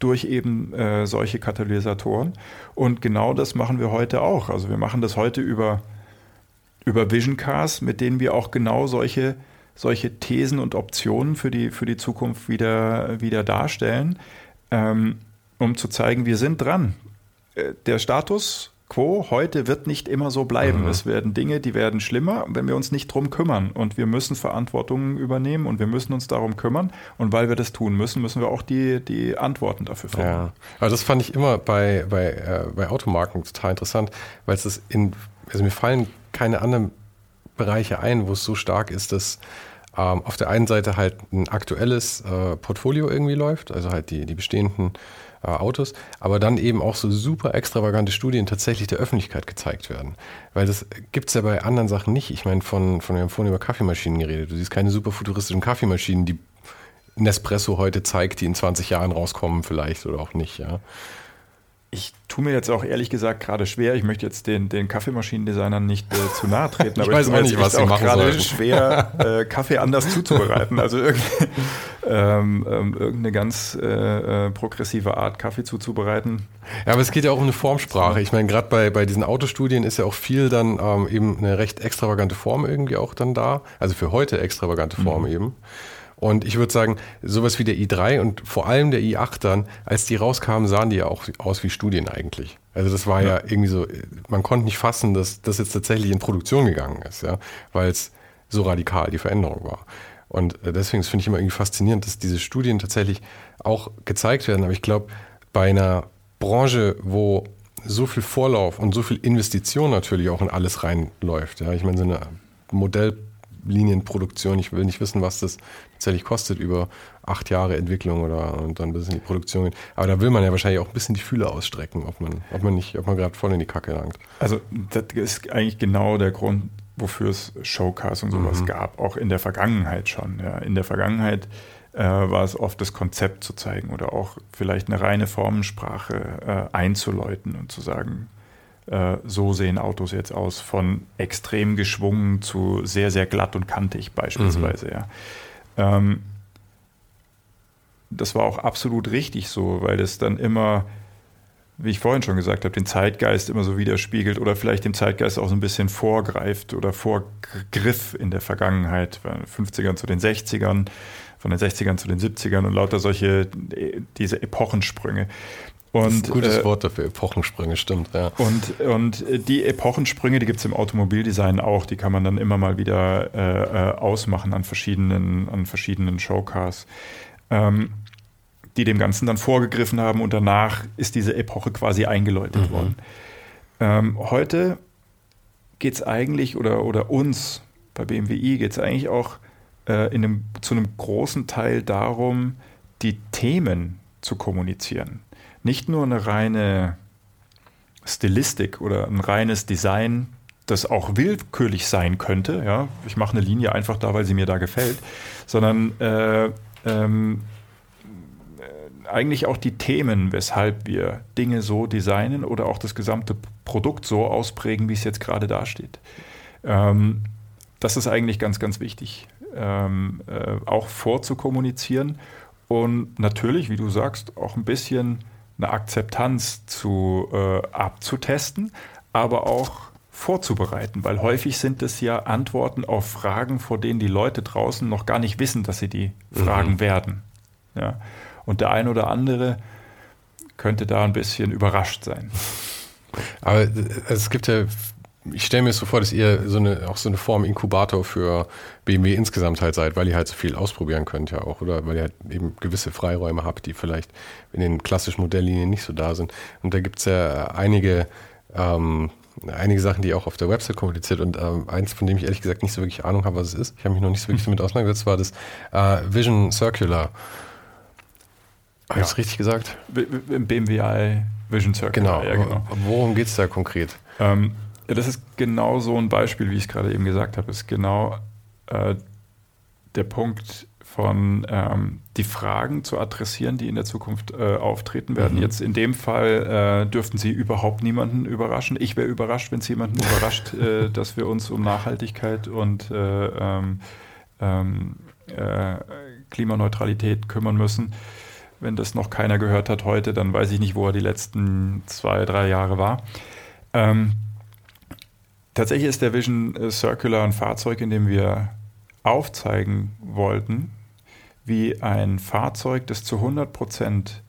[SPEAKER 2] durch eben äh, solche Katalysatoren. Und genau das machen wir heute auch. Also wir machen das heute über, über Vision Cars, mit denen wir auch genau solche solche Thesen und Optionen für die, für die Zukunft wieder, wieder darstellen, ähm, um zu zeigen, wir sind dran. Äh, der Status quo heute wird nicht immer so bleiben. Mhm. Es werden Dinge, die werden schlimmer, wenn wir uns nicht drum kümmern. Und wir müssen Verantwortung übernehmen und wir müssen uns darum kümmern. Und weil wir das tun müssen, müssen wir auch die, die Antworten dafür finden. Ja,
[SPEAKER 1] also das fand ich immer bei, bei, äh, bei Automarken total interessant, weil es ist in, also mir fallen keine anderen Bereiche ein, wo es so stark ist, dass ähm, auf der einen Seite halt ein aktuelles äh, Portfolio irgendwie läuft, also halt die, die bestehenden äh, Autos, aber dann eben auch so super extravagante Studien tatsächlich der Öffentlichkeit gezeigt werden. Weil das gibt es ja bei anderen Sachen nicht. Ich meine, von, von wir haben vorhin über Kaffeemaschinen geredet. Du siehst keine super futuristischen Kaffeemaschinen, die Nespresso heute zeigt, die in 20 Jahren rauskommen vielleicht oder auch nicht, ja
[SPEAKER 2] ich tue mir jetzt auch ehrlich gesagt gerade schwer. Ich möchte jetzt den, den Kaffeemaschinendesignern nicht äh, zu nahe treten,
[SPEAKER 1] aber ich, weiß ich mir nicht, was
[SPEAKER 2] auch
[SPEAKER 1] gerade
[SPEAKER 2] schwer, äh, Kaffee anders zuzubereiten. Also irgendeine, ähm, ähm, irgendeine ganz äh, äh, progressive Art, Kaffee zuzubereiten.
[SPEAKER 1] Ja, aber es geht ja auch um eine Formsprache. Ich meine, gerade bei, bei diesen Autostudien ist ja auch viel dann ähm, eben eine recht extravagante Form irgendwie auch dann da. Also für heute extravagante Form mhm. eben. Und ich würde sagen, sowas wie der i3 und vor allem der i8 dann, als die rauskamen, sahen die ja auch aus wie Studien eigentlich. Also das war ja, ja irgendwie so, man konnte nicht fassen, dass das jetzt tatsächlich in Produktion gegangen ist, ja, weil es so radikal die Veränderung war. Und äh, deswegen finde ich immer irgendwie faszinierend, dass diese Studien tatsächlich auch gezeigt werden. Aber ich glaube, bei einer Branche, wo so viel Vorlauf und so viel Investition natürlich auch in alles reinläuft. Ja, ich meine, so eine Modelllinienproduktion, ich will nicht wissen, was das tatsächlich kostet über acht Jahre Entwicklung oder und dann bis in die Produktion. Aber da will man ja wahrscheinlich auch ein bisschen die Fühler ausstrecken, ob man, ob man nicht, ob man gerade voll in die Kacke langt.
[SPEAKER 2] Also das ist eigentlich genau der Grund, wofür es Showcase und sowas mhm. gab, auch in der Vergangenheit schon. Ja. In der Vergangenheit äh, war es oft das Konzept zu zeigen oder auch vielleicht eine reine Formensprache äh, einzuläuten und zu sagen, äh, so sehen Autos jetzt aus, von extrem geschwungen zu sehr, sehr glatt und kantig beispielsweise. Mhm. Ja. Ähm, das war auch absolut richtig so, weil das dann immer wie ich vorhin schon gesagt habe, den Zeitgeist immer so widerspiegelt oder vielleicht dem Zeitgeist auch so ein bisschen vorgreift oder vorgriff in der Vergangenheit, von den 50ern zu den 60ern, von den 60ern zu den 70ern und lauter solche, diese Epochensprünge.
[SPEAKER 1] Und, das ist ein gutes äh, Wort dafür, Epochensprünge, stimmt, ja.
[SPEAKER 2] Und, und die Epochensprünge, die gibt es im Automobildesign auch, die kann man dann immer mal wieder äh, äh, ausmachen an verschiedenen, an verschiedenen Showcars. Ähm, die dem Ganzen dann vorgegriffen haben und danach ist diese Epoche quasi eingeläutet mhm. worden. Ähm, heute geht es eigentlich, oder, oder uns bei BMWi geht es eigentlich auch äh, in einem, zu einem großen Teil darum, die Themen zu kommunizieren. Nicht nur eine reine Stilistik oder ein reines Design, das auch willkürlich sein könnte. Ja? Ich mache eine Linie einfach da, weil sie mir da gefällt, sondern äh, ähm, eigentlich auch die Themen, weshalb wir Dinge so designen oder auch das gesamte Produkt so ausprägen, wie es jetzt gerade dasteht. Ähm, das ist eigentlich ganz, ganz wichtig, ähm, äh, auch vorzukommunizieren und natürlich, wie du sagst, auch ein bisschen eine Akzeptanz zu, äh, abzutesten, aber auch vorzubereiten, weil häufig sind es ja Antworten auf Fragen, vor denen die Leute draußen noch gar nicht wissen, dass sie die fragen mhm. werden. Ja. Und der ein oder andere könnte da ein bisschen überrascht sein.
[SPEAKER 1] Aber es gibt ja, ich stelle mir so vor, dass ihr so eine, auch so eine Form Inkubator für BMW insgesamt halt seid, weil ihr halt so viel ausprobieren könnt ja auch, oder weil ihr halt eben gewisse Freiräume habt, die vielleicht in den klassischen Modelllinien nicht so da sind. Und da gibt es ja einige, ähm, einige Sachen, die auch auf der Website kommuniziert und ähm, eins, von dem ich ehrlich gesagt nicht so wirklich Ahnung habe, was es ist. Ich habe mich noch nicht so wirklich damit auseinandergesetzt, war das äh, Vision Circular. Habe ich es richtig gesagt?
[SPEAKER 2] BMW Vision Circle.
[SPEAKER 1] Genau. Ja, genau. Worum geht es da konkret?
[SPEAKER 2] Ähm, ja, das ist genau so ein Beispiel, wie ich es gerade eben gesagt habe. Ist genau äh, der Punkt von ähm, die Fragen zu adressieren, die in der Zukunft äh, auftreten werden. Mhm. Jetzt in dem Fall äh, dürften Sie überhaupt niemanden überraschen. Ich wäre überrascht, wenn es jemanden überrascht, äh, dass wir uns um Nachhaltigkeit und äh, ähm, ähm, äh, Klimaneutralität kümmern müssen. Wenn das noch keiner gehört hat heute, dann weiß ich nicht, wo er die letzten zwei, drei Jahre war. Ähm, tatsächlich ist der Vision äh, Circular ein Fahrzeug, in dem wir aufzeigen wollten, wie ein Fahrzeug, das zu 100%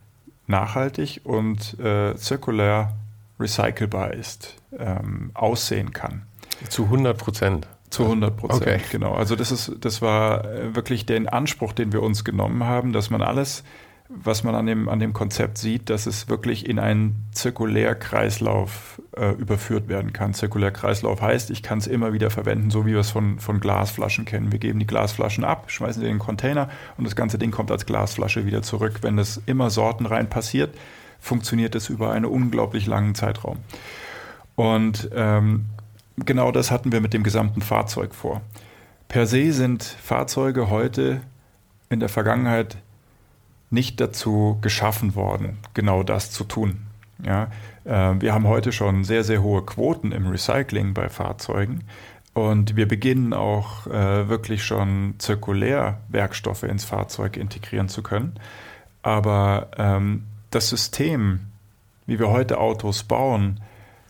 [SPEAKER 2] nachhaltig und äh, zirkulär recycelbar ist, ähm, aussehen kann.
[SPEAKER 1] Zu 100 Prozent.
[SPEAKER 2] Zu 100 Prozent, okay. genau. Also das ist, das war äh, wirklich der Anspruch, den wir uns genommen haben, dass man alles was man an dem, an dem Konzept sieht, dass es wirklich in einen Zirkulärkreislauf äh, überführt werden kann. Zirkulärkreislauf heißt, ich kann es immer wieder verwenden, so wie wir es von, von Glasflaschen kennen. Wir geben die Glasflaschen ab, schmeißen sie in den Container und das ganze Ding kommt als Glasflasche wieder zurück. Wenn das immer sortenrein passiert, funktioniert es über einen unglaublich langen Zeitraum. Und ähm, genau das hatten wir mit dem gesamten Fahrzeug vor. Per se sind Fahrzeuge heute in der Vergangenheit nicht dazu geschaffen worden, genau das zu tun. Ja, äh, wir haben heute schon sehr, sehr hohe Quoten im Recycling bei Fahrzeugen und wir beginnen auch äh, wirklich schon zirkulär Werkstoffe ins Fahrzeug integrieren zu können. Aber ähm, das System, wie wir heute Autos bauen,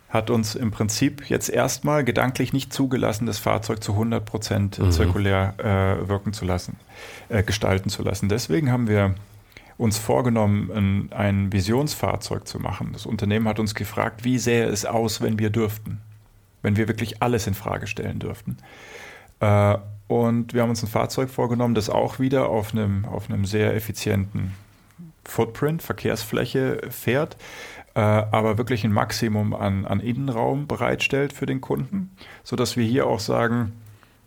[SPEAKER 2] hat uns im Prinzip jetzt erstmal gedanklich nicht zugelassen, das Fahrzeug zu 100 Prozent mhm. zirkulär äh, wirken zu lassen, äh, gestalten zu lassen. Deswegen haben wir uns vorgenommen, ein Visionsfahrzeug zu machen. Das Unternehmen hat uns gefragt, wie sähe es aus, wenn wir dürften, wenn wir wirklich alles in Frage stellen dürften. Äh, und wir haben uns ein Fahrzeug vorgenommen, das auch wieder auf einem, auf einem sehr effizienten Footprint, Verkehrsfläche fährt, äh, aber wirklich ein Maximum an, an Innenraum bereitstellt für den Kunden, sodass wir hier auch sagen,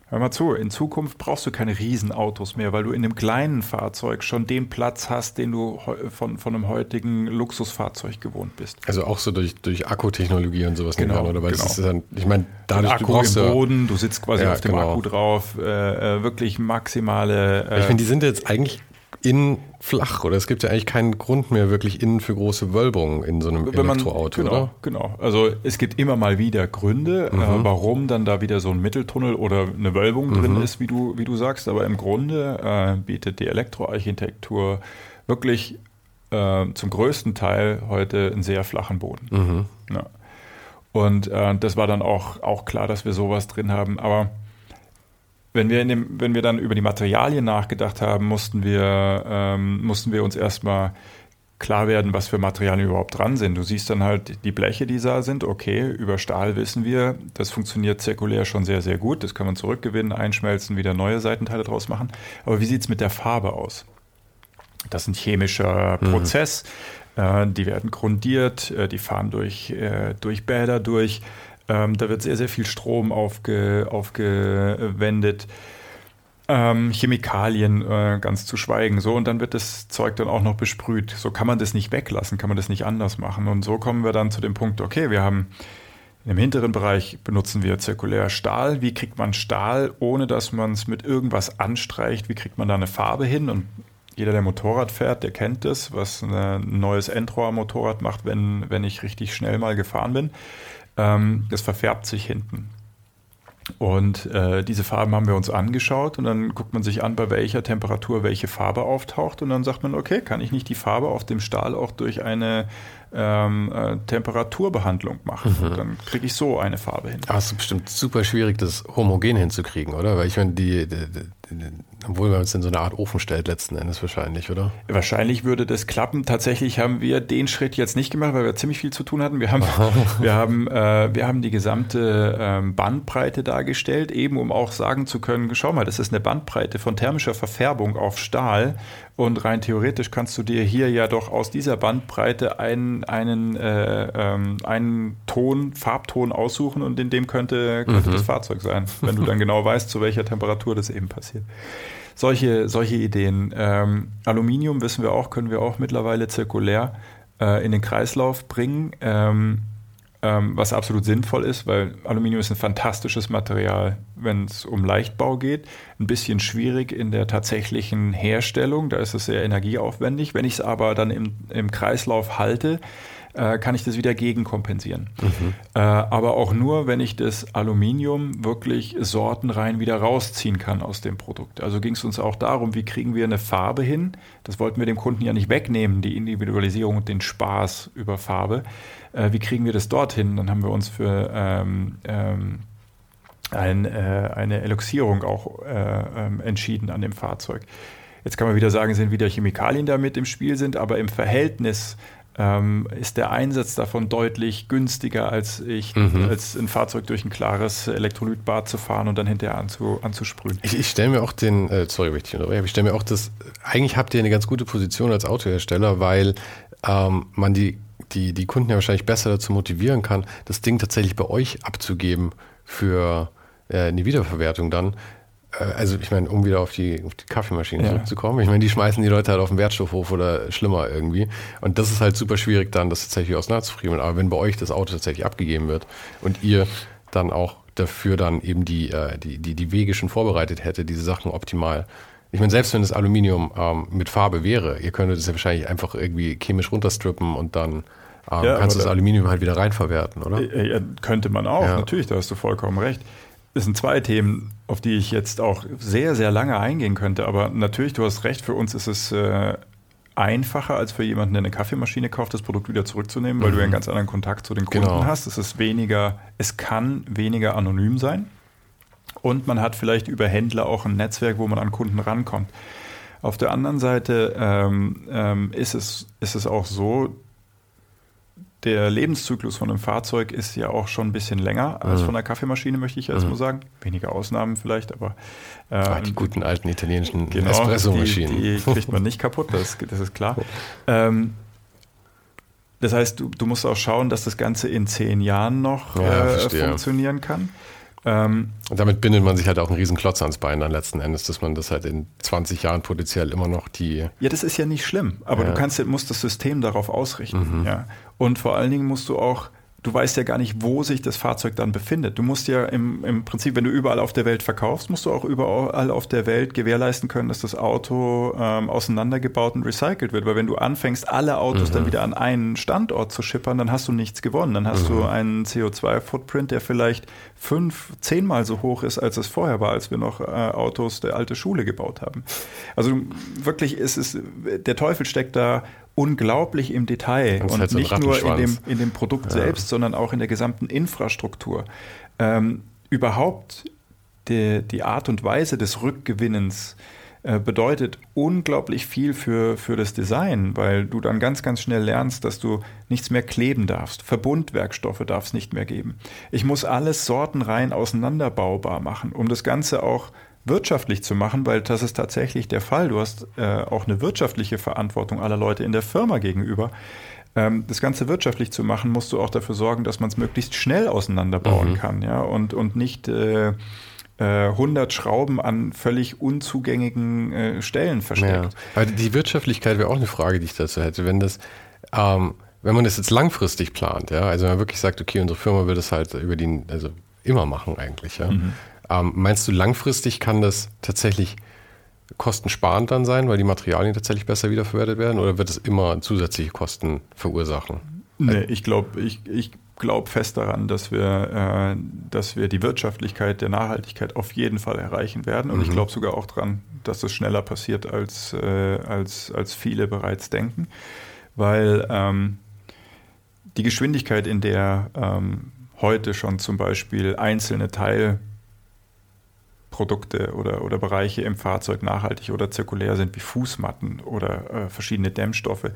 [SPEAKER 2] Hör mal zu, in Zukunft brauchst du keine Riesenautos mehr, weil du in einem kleinen Fahrzeug schon den Platz hast, den du von, von einem heutigen Luxusfahrzeug gewohnt bist.
[SPEAKER 1] Also auch so durch, durch Akkutechnologie und sowas
[SPEAKER 2] genau,
[SPEAKER 1] oder?
[SPEAKER 2] Weil genau.
[SPEAKER 1] ist dann, ich meine,
[SPEAKER 2] dadurch Akku du brauchst im Boden, du sitzt quasi ja, auf dem genau. Akku drauf, äh, äh wirklich maximale.
[SPEAKER 1] Äh, ich finde, die sind jetzt eigentlich innen flach oder es gibt ja eigentlich keinen Grund mehr wirklich innen für große Wölbungen in so einem Wenn Elektroauto,
[SPEAKER 2] man, genau,
[SPEAKER 1] oder?
[SPEAKER 2] Genau. Also es gibt immer mal wieder Gründe, äh, mhm. äh, warum dann da wieder so ein Mitteltunnel oder eine Wölbung mhm. drin ist, wie du, wie du sagst. Aber im Grunde äh, bietet die Elektroarchitektur wirklich äh, zum größten Teil heute einen sehr flachen Boden. Mhm. Ja. Und äh, das war dann auch, auch klar, dass wir sowas drin haben. Aber wenn wir, in dem, wenn wir dann über die Materialien nachgedacht haben, mussten wir, ähm, mussten wir uns erstmal klar werden, was für Materialien überhaupt dran sind. Du siehst dann halt die Bleche, die da sind. Okay, über Stahl wissen wir, das funktioniert zirkulär schon sehr, sehr gut. Das kann man zurückgewinnen, einschmelzen, wieder neue Seitenteile draus machen. Aber wie sieht es mit der Farbe aus? Das ist ein chemischer mhm. Prozess. Äh, die werden grundiert, äh, die fahren durch, äh, durch Bäder durch. Ähm, da wird sehr, sehr viel Strom aufge, aufgewendet. Ähm, Chemikalien äh, ganz zu schweigen. So, und dann wird das Zeug dann auch noch besprüht. So kann man das nicht weglassen, kann man das nicht anders machen. Und so kommen wir dann zu dem Punkt, okay, wir haben im hinteren Bereich benutzen wir zirkulär Stahl. Wie kriegt man Stahl, ohne dass man es mit irgendwas anstreicht? Wie kriegt man da eine Farbe hin? Und jeder, der Motorrad fährt, der kennt das, was ein neues Endrohr-Motorrad macht, wenn, wenn ich richtig schnell mal gefahren bin. Ähm, das verfärbt sich hinten. Und äh, diese Farben haben wir uns angeschaut und dann guckt man sich an, bei welcher Temperatur welche Farbe auftaucht und dann sagt man, okay, kann ich nicht die Farbe auf dem Stahl auch durch eine ähm, äh, Temperaturbehandlung machen? Mhm. Dann kriege ich so eine Farbe hin.
[SPEAKER 1] Aber es ist bestimmt super schwierig, das homogen hinzukriegen, oder? Weil ich meine, die, die, die, obwohl man es in so eine Art Ofen stellt, letzten Endes wahrscheinlich, oder?
[SPEAKER 2] Wahrscheinlich würde das klappen. Tatsächlich haben wir den Schritt jetzt nicht gemacht, weil wir ziemlich viel zu tun hatten. Wir haben, wir haben, äh, wir haben die gesamte ähm, Bandbreite dargestellt, eben um auch sagen zu können, schau mal, das ist eine Bandbreite von thermischer Verfärbung auf Stahl. Und rein theoretisch kannst du dir hier ja doch aus dieser Bandbreite einen, einen, äh, ähm, einen Ton, Farbton aussuchen und in dem könnte, könnte mhm. das Fahrzeug sein, wenn du dann genau weißt, zu welcher Temperatur das eben passiert solche, solche Ideen. Ähm, Aluminium, wissen wir auch, können wir auch mittlerweile zirkulär äh, in den Kreislauf bringen, ähm, ähm, was absolut sinnvoll ist, weil Aluminium ist ein fantastisches Material, wenn es um Leichtbau geht. Ein bisschen schwierig in der tatsächlichen Herstellung, da ist es sehr energieaufwendig. Wenn ich es aber dann im, im Kreislauf halte, äh, kann ich das wieder gegenkompensieren. Mhm. Äh, aber auch nur, wenn ich das Aluminium wirklich sortenrein wieder rausziehen kann aus dem Produkt. Also ging es uns auch darum, wie kriegen wir eine Farbe hin? Das wollten wir dem Kunden ja nicht wegnehmen, die Individualisierung und den Spaß über Farbe. Äh, wie kriegen wir das dorthin? Dann haben wir uns für ähm, ähm, ein, äh, eine Eloxierung auch äh, ähm, entschieden an dem Fahrzeug. Jetzt kann man wieder sagen, sind wieder Chemikalien da mit im Spiel sind, aber im Verhältnis ähm, ist der Einsatz davon deutlich günstiger, als ich mhm. als ein Fahrzeug durch ein klares Elektrolytbad zu fahren und dann hinterher anzu, anzusprühen.
[SPEAKER 1] Ich, ich stelle mir auch den, äh, sorry, ich unterbreche, ich stelle mir auch das, eigentlich habt ihr eine ganz gute Position als Autohersteller, weil ähm, man die, die, die Kunden ja wahrscheinlich besser dazu motivieren kann, das Ding tatsächlich bei euch abzugeben für äh, eine Wiederverwertung dann, äh, also ich meine, um wieder auf die, auf die Kaffeemaschine ja. zurückzukommen, ich meine, die schmeißen die Leute halt auf den Wertstoffhof oder schlimmer irgendwie. Und das ist halt super schwierig, dann das tatsächlich auseinanderzufriemeln. Aber wenn bei euch das Auto tatsächlich abgegeben wird und ihr dann auch dafür dann eben die, äh, die, die, die Wege schon vorbereitet hätte, diese Sachen optimal. Ich meine, selbst wenn das Aluminium ähm, mit Farbe wäre, ihr könntet es ja wahrscheinlich einfach irgendwie chemisch runterstrippen und dann ähm, ja, kannst du das Aluminium halt wieder reinverwerten, oder?
[SPEAKER 2] Ja, könnte man auch, ja. natürlich, da hast du vollkommen recht. Das sind zwei Themen, auf die ich jetzt auch sehr, sehr lange eingehen könnte. Aber natürlich, du hast recht, für uns ist es äh, einfacher, als für jemanden, der eine Kaffeemaschine kauft, das Produkt wieder zurückzunehmen, weil mhm. du einen ganz anderen Kontakt zu den Kunden genau. hast. Es ist weniger, es kann weniger anonym sein. Und man hat vielleicht über Händler auch ein Netzwerk, wo man an Kunden rankommt. Auf der anderen Seite ähm, ähm, ist, es, ist es auch so, der Lebenszyklus von einem Fahrzeug ist ja auch schon ein bisschen länger als mhm. von einer Kaffeemaschine, möchte ich jetzt mhm. mal sagen. Wenige Ausnahmen vielleicht, aber.
[SPEAKER 1] Äh, ah, die guten alten italienischen genau, Espresso-Maschinen.
[SPEAKER 2] Die, die, kriegt man nicht kaputt, das, das ist klar. Ähm, das heißt, du, du, musst auch schauen, dass das Ganze in zehn Jahren noch ja, äh, funktionieren kann.
[SPEAKER 1] Ähm, und damit bindet man sich halt auch einen riesen Klotz ans Bein dann letzten Endes, dass man das halt in 20 Jahren potenziell immer noch die.
[SPEAKER 2] Ja, das ist ja nicht schlimm, aber ja. du kannst, musst das System darauf ausrichten. Mhm. Ja. Und vor allen Dingen musst du auch du weißt ja gar nicht, wo sich das Fahrzeug dann befindet. Du musst ja im, im Prinzip, wenn du überall auf der Welt verkaufst, musst du auch überall auf der Welt gewährleisten können, dass das Auto ähm, auseinandergebaut und recycelt wird. Weil wenn du anfängst, alle Autos mhm. dann wieder an einen Standort zu schippern, dann hast du nichts gewonnen. Dann hast mhm. du einen CO2-Footprint, der vielleicht fünf, zehnmal so hoch ist, als es vorher war, als wir noch äh, Autos der alte Schule gebaut haben. Also wirklich ist es, der Teufel steckt da unglaublich im Detail und halt so nicht nur in dem, in dem Produkt ja. selbst, sondern auch in der gesamten Infrastruktur. Ähm, überhaupt die, die Art und Weise des Rückgewinnens äh, bedeutet unglaublich viel für, für das Design, weil du dann ganz, ganz schnell lernst, dass du nichts mehr kleben darfst. Verbundwerkstoffe darf es nicht mehr geben. Ich muss alles sortenrein auseinanderbaubar machen, um das Ganze auch wirtschaftlich zu machen, weil das ist tatsächlich der Fall. Du hast äh, auch eine wirtschaftliche Verantwortung aller Leute in der Firma gegenüber. Ähm, das Ganze wirtschaftlich zu machen, musst du auch dafür sorgen, dass man es möglichst schnell auseinanderbauen mhm. kann, ja, und, und nicht äh, 100 äh, Schrauben an völlig unzugängigen äh, Stellen versteckt. Ja.
[SPEAKER 1] Aber die Wirtschaftlichkeit wäre auch eine Frage, die ich dazu hätte. Wenn das, ähm, wenn man das jetzt langfristig plant, ja, also wenn man wirklich sagt, okay, unsere Firma will das halt über die, also immer machen eigentlich, ja. Mhm. Ähm, meinst du, langfristig kann das tatsächlich kostensparend dann sein, weil die Materialien tatsächlich besser wiederverwertet werden oder wird es immer zusätzliche Kosten verursachen?
[SPEAKER 2] Nee, ich glaube, ich, ich glaube fest daran, dass wir, äh, dass wir die Wirtschaftlichkeit der Nachhaltigkeit auf jeden Fall erreichen werden. Und mhm. ich glaube sogar auch daran, dass es schneller passiert, als, äh, als, als viele bereits denken. Weil ähm, die Geschwindigkeit, in der ähm, heute schon zum Beispiel einzelne Teil Produkte oder, oder Bereiche im Fahrzeug nachhaltig oder zirkulär sind, wie Fußmatten oder äh, verschiedene Dämmstoffe.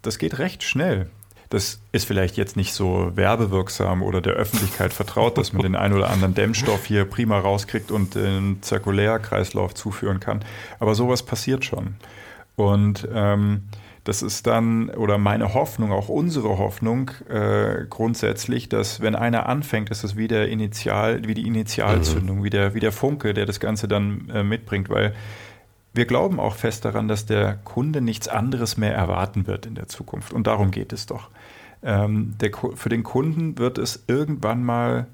[SPEAKER 2] Das geht recht schnell. Das ist vielleicht jetzt nicht so werbewirksam oder der Öffentlichkeit vertraut, dass man den einen oder anderen Dämmstoff hier prima rauskriegt und den Zirkulärkreislauf zuführen kann. Aber sowas passiert schon. Und ähm, das ist dann, oder meine Hoffnung, auch unsere Hoffnung äh, grundsätzlich, dass wenn einer anfängt, ist es wie, der Initial, wie die Initialzündung, mhm. wie, der, wie der Funke, der das Ganze dann äh, mitbringt, weil wir glauben auch fest daran, dass der Kunde nichts anderes mehr erwarten wird in der Zukunft. Und darum geht es doch. Ähm, der, für den Kunden wird es irgendwann mal,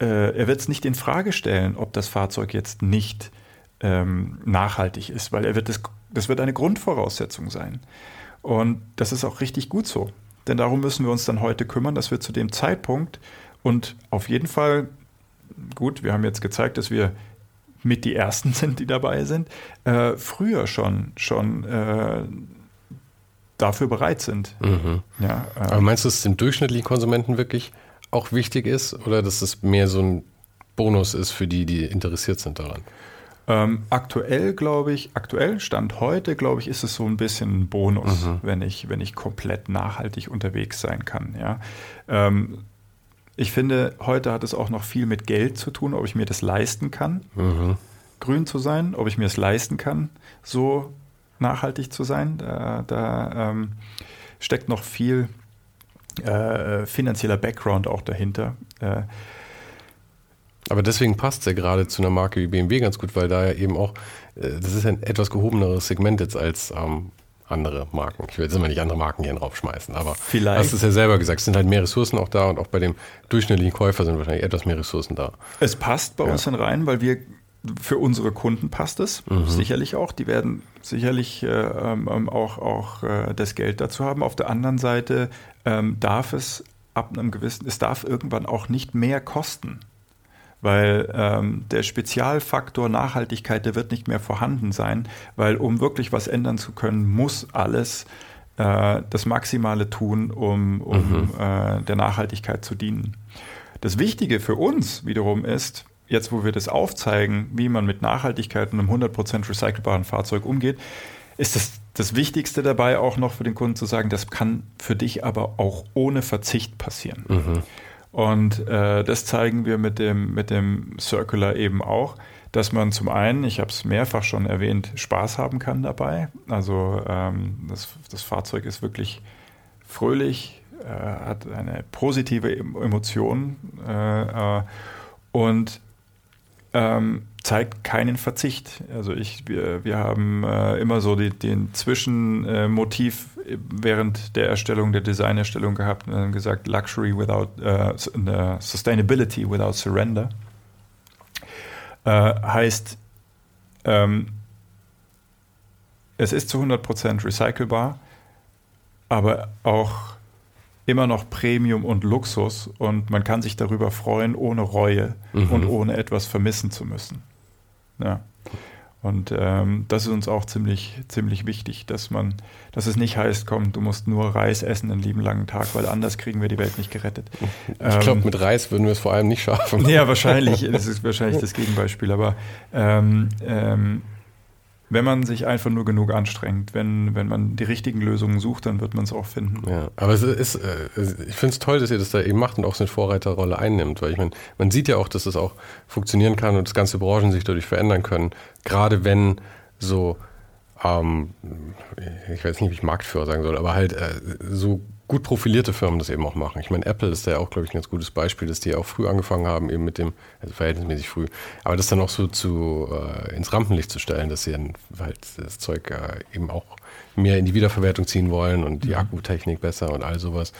[SPEAKER 2] äh, er wird es nicht in Frage stellen, ob das Fahrzeug jetzt nicht ähm, nachhaltig ist, weil er wird das das wird eine Grundvoraussetzung sein. Und das ist auch richtig gut so. Denn darum müssen wir uns dann heute kümmern, dass wir zu dem Zeitpunkt und auf jeden Fall, gut, wir haben jetzt gezeigt, dass wir mit die Ersten sind, die dabei sind, äh, früher schon, schon äh, dafür bereit sind.
[SPEAKER 1] Mhm. Ja, äh, Aber meinst du, dass es dem durchschnittlichen Konsumenten wirklich auch wichtig ist oder dass es mehr so ein Bonus ist für die, die interessiert sind daran?
[SPEAKER 2] Ähm, aktuell glaube ich, aktuell Stand heute, glaube ich, ist es so ein bisschen ein Bonus, mhm. wenn, ich, wenn ich komplett nachhaltig unterwegs sein kann. Ja. Ähm, ich finde, heute hat es auch noch viel mit Geld zu tun, ob ich mir das leisten kann, mhm. grün zu sein, ob ich mir es leisten kann, so nachhaltig zu sein. Da, da ähm, steckt noch viel äh, finanzieller Background auch dahinter. Äh,
[SPEAKER 1] aber deswegen passt es ja gerade zu einer Marke wie BMW ganz gut, weil da ja eben auch, äh, das ist ein etwas gehobeneres Segment jetzt als ähm, andere Marken. Ich will jetzt immer nicht andere Marken hier draufschmeißen, aber
[SPEAKER 2] Vielleicht.
[SPEAKER 1] hast es ja selber gesagt, es sind halt mehr Ressourcen auch da und auch bei dem durchschnittlichen Käufer sind wahrscheinlich etwas mehr Ressourcen da.
[SPEAKER 2] Es passt bei ja. uns dann rein, weil wir für unsere Kunden passt es mhm. sicherlich auch. Die werden sicherlich äh, ähm, auch, auch äh, das Geld dazu haben. Auf der anderen Seite ähm, darf es ab einem gewissen, es darf irgendwann auch nicht mehr kosten weil ähm, der Spezialfaktor Nachhaltigkeit, der wird nicht mehr vorhanden sein, weil um wirklich was ändern zu können, muss alles äh, das Maximale tun, um, um mhm. äh, der Nachhaltigkeit zu dienen. Das Wichtige für uns wiederum ist, jetzt wo wir das aufzeigen, wie man mit Nachhaltigkeit und einem 100% recycelbaren Fahrzeug umgeht, ist das, das Wichtigste dabei auch noch für den Kunden zu sagen, das kann für dich aber auch ohne Verzicht passieren. Mhm. Und äh, das zeigen wir mit dem, mit dem Circular eben auch, dass man zum einen, ich habe es mehrfach schon erwähnt, Spaß haben kann dabei. Also ähm, das, das Fahrzeug ist wirklich fröhlich, äh, hat eine positive Emotion äh, äh, und ähm, zeigt keinen Verzicht. Also ich, wir, wir haben äh, immer so die, den Zwischenmotiv äh, während der Erstellung, der Designerstellung gehabt und äh, gesagt, Luxury without uh, Sustainability without Surrender. Äh, heißt, ähm, es ist zu 100% recycelbar, aber auch immer noch Premium und Luxus und man kann sich darüber freuen, ohne Reue mhm. und ohne etwas vermissen zu müssen. Ja. Und ähm, das ist uns auch ziemlich, ziemlich wichtig, dass man, dass es nicht heißt, komm, du musst nur Reis essen einen lieben langen Tag, weil anders kriegen wir die Welt nicht gerettet.
[SPEAKER 1] Ich glaube, ähm, mit Reis würden wir es vor allem nicht schaffen.
[SPEAKER 2] Ja, wahrscheinlich. Das ist wahrscheinlich das Gegenbeispiel. Aber ähm, ähm, wenn man sich einfach nur genug anstrengt, wenn, wenn man die richtigen Lösungen sucht, dann wird man es auch finden.
[SPEAKER 1] Ja, aber es ist, äh, ich finde es toll, dass ihr das da eben macht und auch so eine Vorreiterrolle einnimmt, weil ich meine, man sieht ja auch, dass das auch funktionieren kann und dass ganze Branchen sich dadurch verändern können, gerade wenn so, ähm, ich weiß nicht, wie ich Marktführer sagen soll, aber halt äh, so gut profilierte Firmen das eben auch machen. Ich meine, Apple ist da ja auch, glaube ich, ein ganz gutes Beispiel, dass die auch früh angefangen haben, eben mit dem, also verhältnismäßig früh, aber das dann auch so zu, äh, ins Rampenlicht zu stellen, dass sie dann halt das Zeug äh, eben auch mehr in die Wiederverwertung ziehen wollen und die mhm. Akkutechnik besser und all sowas.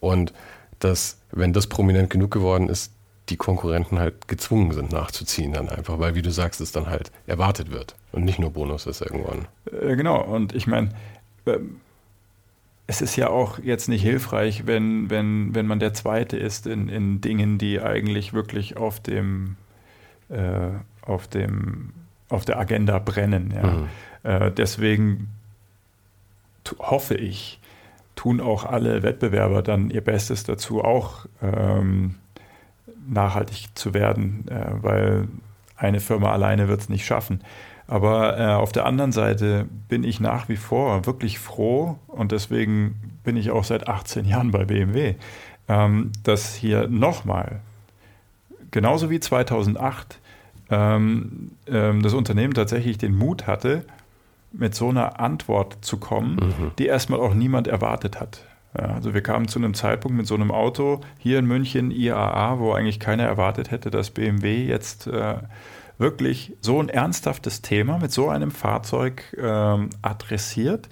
[SPEAKER 1] Und dass, wenn das prominent genug geworden ist, die Konkurrenten halt gezwungen sind nachzuziehen dann einfach, weil wie du sagst, es dann halt erwartet wird und nicht nur Bonus ist irgendwann.
[SPEAKER 2] Äh, genau, und ich meine, ähm, es ist ja auch jetzt nicht hilfreich, wenn, wenn, wenn man der Zweite ist in, in Dingen, die eigentlich wirklich auf dem, äh, auf dem, auf der Agenda brennen. Ja. Mhm. Äh, deswegen hoffe ich, tun auch alle Wettbewerber dann ihr Bestes dazu, auch ähm, nachhaltig zu werden, äh, weil eine Firma alleine wird es nicht schaffen. Aber äh, auf der anderen Seite bin ich nach wie vor wirklich froh und deswegen bin ich auch seit 18 Jahren bei BMW, ähm, dass hier nochmal, genauso wie 2008, ähm, ähm, das Unternehmen tatsächlich den Mut hatte, mit so einer Antwort zu kommen, mhm. die erstmal auch niemand erwartet hat. Ja, also wir kamen zu einem Zeitpunkt mit so einem Auto hier in München, IAA, wo eigentlich keiner erwartet hätte, dass BMW jetzt äh, wirklich so ein ernsthaftes Thema mit so einem Fahrzeug ähm, adressiert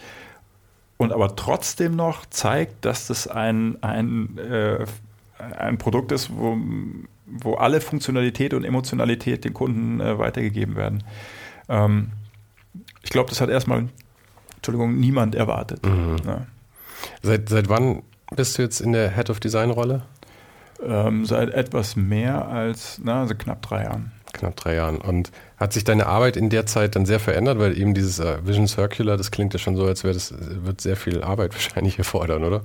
[SPEAKER 2] und aber trotzdem noch zeigt, dass das ein, ein, äh, ein Produkt ist, wo, wo alle Funktionalität und Emotionalität den Kunden äh, weitergegeben werden. Ähm, ich glaube, das hat erstmal, Entschuldigung, niemand erwartet. Mhm.
[SPEAKER 1] Ja. Seit, seit wann bist du jetzt in der Head of Design Rolle?
[SPEAKER 2] Ähm, seit etwas mehr als, na, also knapp drei Jahren
[SPEAKER 1] knapp drei Jahren. Und hat sich deine Arbeit in der Zeit dann sehr verändert, weil eben dieses äh, Vision Circular, das klingt ja schon so, als wäre das wird sehr viel Arbeit wahrscheinlich erfordern, oder?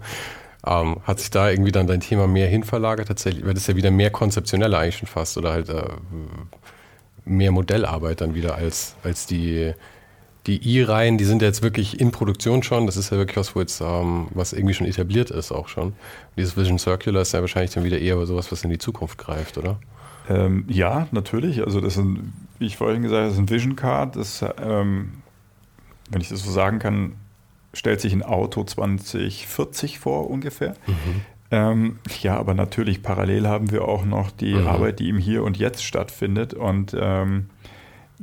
[SPEAKER 1] Ähm, hat sich da irgendwie dann dein Thema mehr hinverlagert tatsächlich? Weil das ja wieder mehr konzeptioneller eigentlich schon fast oder halt äh, mehr Modellarbeit dann wieder als, als die, die I-Reihen, die sind ja jetzt wirklich in Produktion schon. Das ist ja wirklich was, wo jetzt, ähm, was irgendwie schon etabliert ist auch schon. Dieses Vision Circular ist ja wahrscheinlich dann wieder eher sowas, was in die Zukunft greift, oder?
[SPEAKER 2] Ähm, ja, natürlich. Also das ist, ein, wie ich vorhin gesagt habe, das ist ein Vision Card. Das, ähm, wenn ich das so sagen kann, stellt sich ein Auto 2040 vor ungefähr. Mhm. Ähm, ja, aber natürlich parallel haben wir auch noch die mhm. Arbeit, die im Hier und Jetzt stattfindet. Und ähm,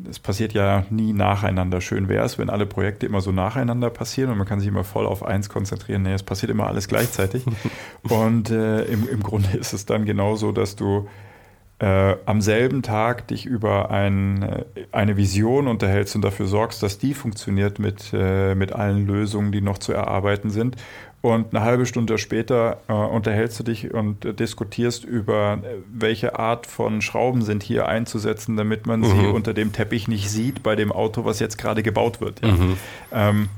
[SPEAKER 2] es passiert ja nie nacheinander. Schön wäre es, wenn alle Projekte immer so nacheinander passieren und man kann sich immer voll auf eins konzentrieren. Nee, es passiert immer alles gleichzeitig. und äh, im, im Grunde ist es dann genauso, dass du äh, am selben Tag dich über ein, äh, eine Vision unterhältst und dafür sorgst, dass die funktioniert mit, äh, mit allen Lösungen, die noch zu erarbeiten sind. Und eine halbe Stunde später äh, unterhältst du dich und äh, diskutierst über, äh, welche Art von Schrauben sind hier einzusetzen, damit man mhm. sie unter dem Teppich nicht sieht bei dem Auto, was jetzt gerade gebaut wird. Ja. Mhm. Ähm,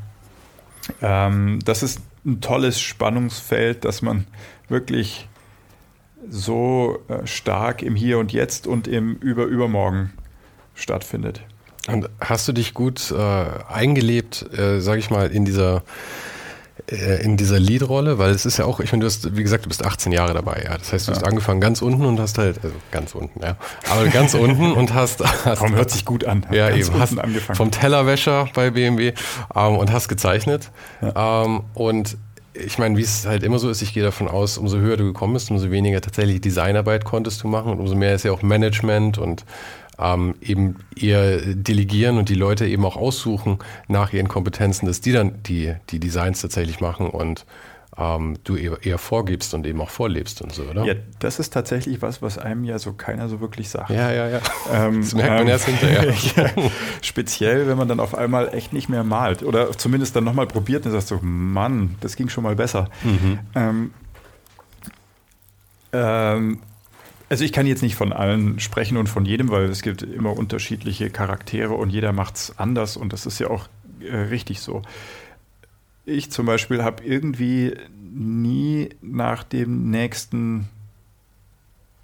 [SPEAKER 2] ähm, das ist ein tolles Spannungsfeld, dass man wirklich so äh, stark im Hier und Jetzt und im Überübermorgen stattfindet.
[SPEAKER 1] Und hast du dich gut äh, eingelebt, äh, sag ich mal, in dieser äh, in dieser Lead-Rolle, weil es ist ja auch, ich meine, du hast, wie gesagt, du bist 18 Jahre dabei, ja. Das heißt, du hast angefangen ganz unten und hast halt, also ganz unten, ja. Aber ganz unten und hast, hast
[SPEAKER 2] Warum hört sich gut an?
[SPEAKER 1] Ja, ganz eben. Hast angefangen. vom Tellerwäscher bei BMW ähm, und hast gezeichnet. Ja. Ähm, und ich meine, wie es halt immer so ist, ich gehe davon aus, umso höher du gekommen bist, umso weniger tatsächlich Designarbeit konntest du machen und umso mehr ist ja auch Management und ähm, eben eher delegieren und die Leute eben auch aussuchen nach ihren Kompetenzen, dass die dann die, die Designs tatsächlich machen und ähm, du eher, vorgibst und eben auch vorlebst und so, oder?
[SPEAKER 2] Ja, das ist tatsächlich was, was einem ja so keiner so wirklich sagt.
[SPEAKER 1] Ja, ja, ja. Ähm, das merkt man ähm, erst hinterher.
[SPEAKER 2] ja, speziell, wenn man dann auf einmal echt nicht mehr malt oder zumindest dann nochmal probiert und sagt so, Mann, das ging schon mal besser. Mhm. Ähm, ähm, also ich kann jetzt nicht von allen sprechen und von jedem, weil es gibt immer unterschiedliche Charaktere und jeder macht es anders und das ist ja auch äh, richtig so. Ich zum Beispiel habe irgendwie nie nach dem nächsten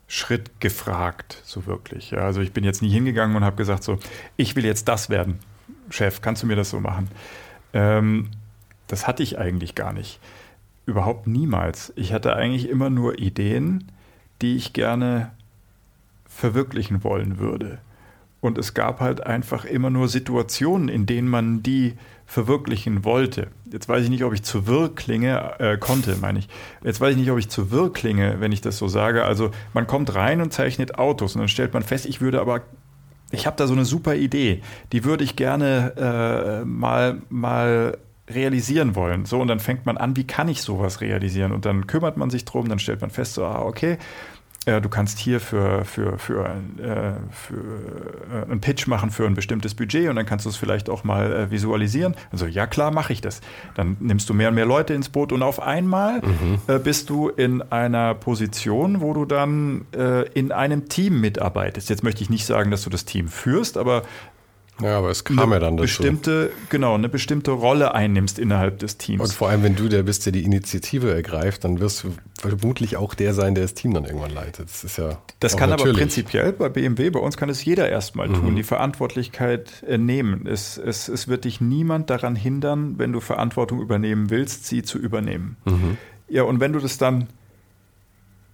[SPEAKER 2] Schritt gefragt, so wirklich. Ja, also ich bin jetzt nie hingegangen und habe gesagt, so, ich will jetzt das werden. Chef, kannst du mir das so machen? Ähm, das hatte ich eigentlich gar nicht. Überhaupt niemals. Ich hatte eigentlich immer nur Ideen die ich gerne verwirklichen wollen würde. Und es gab halt einfach immer nur Situationen, in denen man die verwirklichen wollte. Jetzt weiß ich nicht, ob ich zu wirr klinge, äh, konnte, meine ich. Jetzt weiß ich nicht, ob ich zu wirr klinge, wenn ich das so sage. Also man kommt rein und zeichnet Autos und dann stellt man fest, ich würde aber, ich habe da so eine super Idee, die würde ich gerne äh, mal, mal realisieren wollen. So, und dann fängt man an, wie kann ich sowas realisieren? Und dann kümmert man sich drum, dann stellt man fest, so, ah, okay, äh, du kannst hier für, für, für, äh, für äh, einen Pitch machen für ein bestimmtes Budget und dann kannst du es vielleicht auch mal äh, visualisieren. Also ja klar, mache ich das. Dann nimmst du mehr und mehr Leute ins Boot und auf einmal mhm. Äh, bist du in einer Position, wo du dann äh, in einem Team mitarbeitest. Jetzt möchte ich nicht sagen, dass du das Team führst, aber
[SPEAKER 1] ja, aber es kam ja dann
[SPEAKER 2] dazu. Bestimmte, genau, eine bestimmte Rolle einnimmst innerhalb des Teams.
[SPEAKER 1] Und vor allem, wenn du der bist, der die Initiative ergreift, dann wirst du vermutlich auch der sein, der das Team dann irgendwann leitet. Das ist ja.
[SPEAKER 2] Das kann natürlich. aber prinzipiell bei BMW, bei uns kann es jeder erstmal tun, mhm. die Verantwortlichkeit nehmen. Es, es, es wird dich niemand daran hindern, wenn du Verantwortung übernehmen willst, sie zu übernehmen. Mhm. Ja, und wenn du das dann,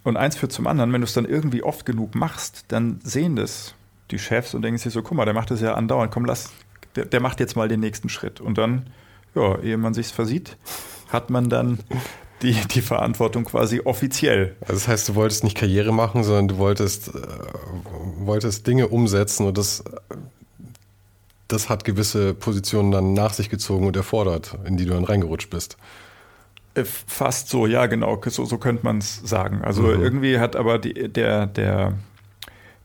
[SPEAKER 2] und eins führt zum anderen, wenn du es dann irgendwie oft genug machst, dann sehen das die Chefs und denken sich so, guck mal, der macht das ja andauernd, komm, lass, der, der macht jetzt mal den nächsten Schritt. Und dann, ja, ehe man sich's versieht, hat man dann die, die Verantwortung quasi offiziell.
[SPEAKER 1] Also das heißt, du wolltest nicht Karriere machen, sondern du wolltest, äh, wolltest Dinge umsetzen und das, das hat gewisse Positionen dann nach sich gezogen und erfordert, in die du dann reingerutscht bist.
[SPEAKER 2] Äh, fast so, ja, genau, so, so könnte man es sagen. Also mhm. irgendwie hat aber die, der, der,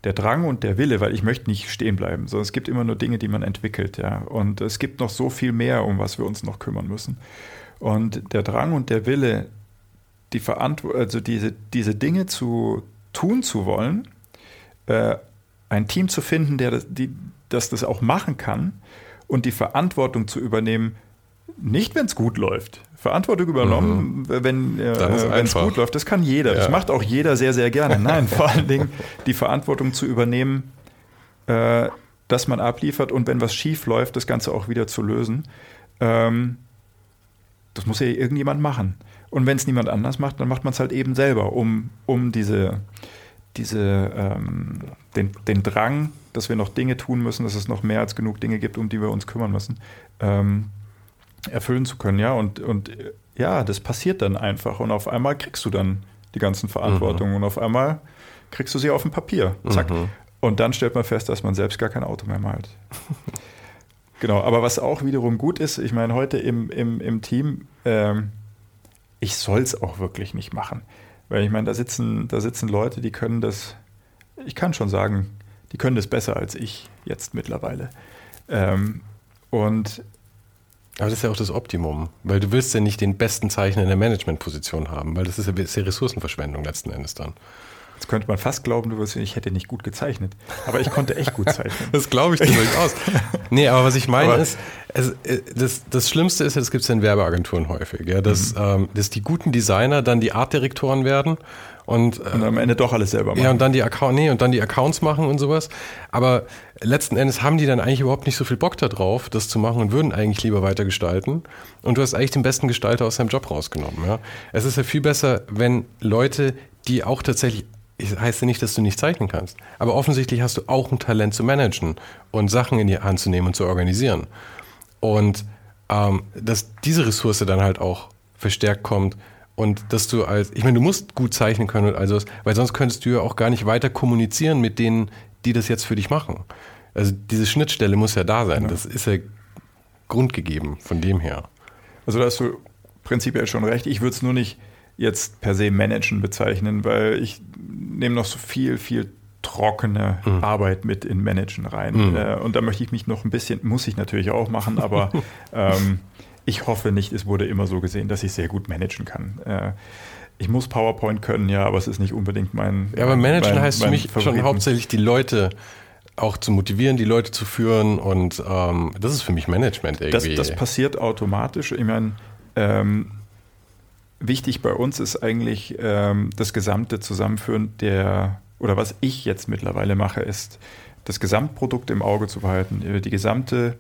[SPEAKER 2] der Drang und der Wille, weil ich möchte nicht stehen bleiben, sondern es gibt immer nur Dinge, die man entwickelt, ja. Und es gibt noch so viel mehr, um was wir uns noch kümmern müssen. Und der Drang und der Wille, die Verantwortung, also diese, diese Dinge zu tun zu wollen, äh, ein Team zu finden, der das, die, das das auch machen kann und die Verantwortung zu übernehmen, nicht wenn es gut läuft, Verantwortung übernommen, mhm. wenn äh, es gut läuft. Das kann jeder. Ja. Das macht auch jeder sehr, sehr gerne. Nein, vor allen Dingen die Verantwortung zu übernehmen, äh, dass man abliefert und wenn was schief läuft, das Ganze auch wieder zu lösen. Ähm, das muss ja irgendjemand machen. Und wenn es niemand anders macht, dann macht man es halt eben selber, um, um diese, diese, ähm, den, den Drang, dass wir noch Dinge tun müssen, dass es noch mehr als genug Dinge gibt, um die wir uns kümmern müssen, ähm, erfüllen zu können, ja. Und, und ja, das passiert dann einfach. Und auf einmal kriegst du dann die ganzen Verantwortungen mhm. und auf einmal kriegst du sie auf dem Papier. Zack. Mhm. Und dann stellt man fest, dass man selbst gar kein Auto mehr malt. genau, aber was auch wiederum gut ist, ich meine, heute im, im, im Team, ähm, ich soll es auch wirklich nicht machen. Weil ich meine, da sitzen, da sitzen Leute, die können das, ich kann schon sagen, die können das besser als ich jetzt mittlerweile. Ähm, und
[SPEAKER 1] aber das ist ja auch das Optimum, weil du willst ja nicht den besten Zeichner in der Managementposition haben, weil das ist ja, ist ja Ressourcenverschwendung letzten Endes dann.
[SPEAKER 2] Jetzt könnte man fast glauben, du wirst, ich hätte nicht gut gezeichnet. Aber ich konnte echt gut zeichnen.
[SPEAKER 1] das glaube ich dir durchaus. Nee, aber was ich meine aber ist, es, äh, das, das Schlimmste ist, das gibt es in Werbeagenturen häufig, ja, dass, mhm. ähm, dass die guten Designer dann die Artdirektoren werden
[SPEAKER 2] Und, äh, und am Ende doch alles selber
[SPEAKER 1] machen. Ja, und dann die Account, nee, und dann die Accounts machen und sowas. Aber letzten Endes haben die dann eigentlich überhaupt nicht so viel Bock darauf, das zu machen und würden eigentlich lieber weiter gestalten. Und du hast eigentlich den besten Gestalter aus seinem Job rausgenommen. Ja? Es ist ja viel besser, wenn Leute, die auch tatsächlich ich heißt ja nicht, dass du nicht zeichnen kannst. Aber offensichtlich hast du auch ein Talent zu managen und Sachen in die Hand zu nehmen und zu organisieren. Und ähm, dass diese Ressource dann halt auch verstärkt kommt und dass du als, ich meine, du musst gut zeichnen können und also, weil sonst könntest du ja auch gar nicht weiter kommunizieren mit denen, die das jetzt für dich machen. Also diese Schnittstelle muss ja da sein. Ja. Das ist ja grundgegeben von dem her.
[SPEAKER 2] Also da hast du prinzipiell schon recht. Ich würde es nur nicht jetzt per se managen bezeichnen, weil ich nehme noch so viel, viel trockene mhm. Arbeit mit in Managen rein. Mhm. Äh, und da möchte ich mich noch ein bisschen, muss ich natürlich auch machen, aber ähm, ich hoffe nicht, es wurde immer so gesehen, dass ich sehr gut managen kann. Äh, ich muss PowerPoint können, ja, aber es ist nicht unbedingt mein.
[SPEAKER 1] Ja, aber managen mein, heißt mein für mich Favoriten. schon hauptsächlich die Leute auch zu motivieren, die Leute zu führen und ähm, das ist für mich Management
[SPEAKER 2] irgendwie. Das, das passiert automatisch. Ich meine, ähm, wichtig bei uns ist eigentlich ähm, das gesamte Zusammenführen der, oder was ich jetzt mittlerweile mache, ist das Gesamtprodukt im Auge zu behalten, die gesamte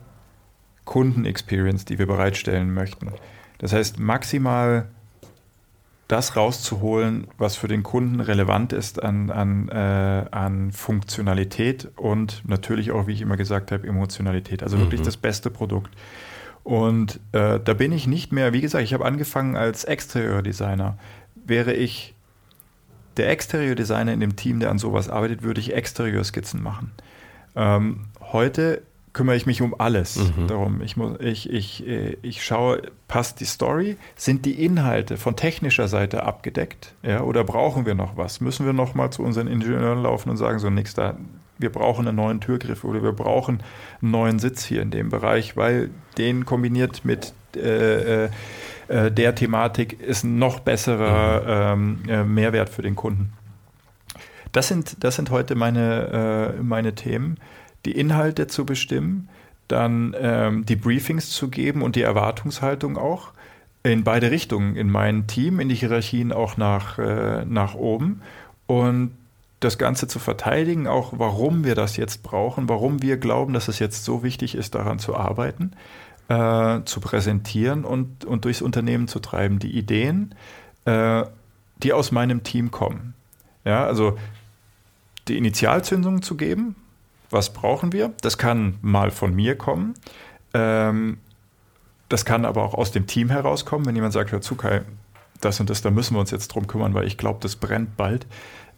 [SPEAKER 2] Kundenexperience, die wir bereitstellen möchten. Das heißt, maximal das rauszuholen, was für den Kunden relevant ist an, an, äh, an Funktionalität und natürlich auch, wie ich immer gesagt habe, Emotionalität. Also mhm. wirklich das beste Produkt. Und äh, da bin ich nicht mehr, wie gesagt, ich habe angefangen als Exterior-Designer. Wäre ich der Exterior-Designer in dem Team, der an sowas arbeitet, würde ich Exterior-Skizzen machen. Ähm, heute kümmere ich mich um alles. Mhm. Darum, ich, muss, ich, ich, äh, ich schaue, passt die Story? Sind die Inhalte von technischer Seite abgedeckt? Ja, oder brauchen wir noch was? Müssen wir noch mal zu unseren Ingenieuren laufen und sagen, so nix da, wir brauchen einen neuen Türgriff oder wir brauchen einen neuen Sitz hier in dem Bereich, weil den kombiniert mit äh, äh, äh der Thematik ist ein noch besserer mhm. ähm, äh, Mehrwert für den Kunden. Das sind, das sind heute meine, äh, meine Themen die Inhalte zu bestimmen, dann ähm, die Briefings zu geben und die Erwartungshaltung auch in beide Richtungen, in mein Team, in die Hierarchien auch nach, äh, nach oben und das Ganze zu verteidigen, auch warum wir das jetzt brauchen, warum wir glauben, dass es jetzt so wichtig ist, daran zu arbeiten, äh, zu präsentieren und, und durchs Unternehmen zu treiben. Die Ideen, äh, die aus meinem Team kommen. Ja, also die Initialzündung zu geben, was brauchen wir? Das kann mal von mir kommen. Ähm, das kann aber auch aus dem Team herauskommen, wenn jemand sagt, hör zu, Kai, das und das, da müssen wir uns jetzt drum kümmern, weil ich glaube, das brennt bald.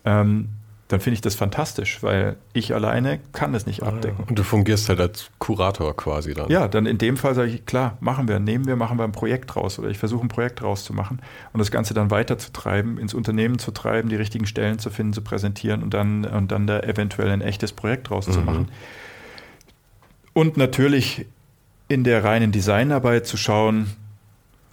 [SPEAKER 2] Ähm, dann finde ich das fantastisch, weil ich alleine kann das nicht abdecken.
[SPEAKER 1] Und du fungierst halt als Kurator quasi dann.
[SPEAKER 2] Ja, dann in dem Fall sage ich, klar, machen wir, nehmen wir, machen wir ein Projekt raus oder ich versuche ein Projekt rauszumachen und das Ganze dann weiterzutreiben, ins Unternehmen zu treiben, die richtigen Stellen zu finden, zu präsentieren und dann, und dann da eventuell ein echtes Projekt rauszumachen. Mhm. Und natürlich in der reinen Designarbeit zu schauen,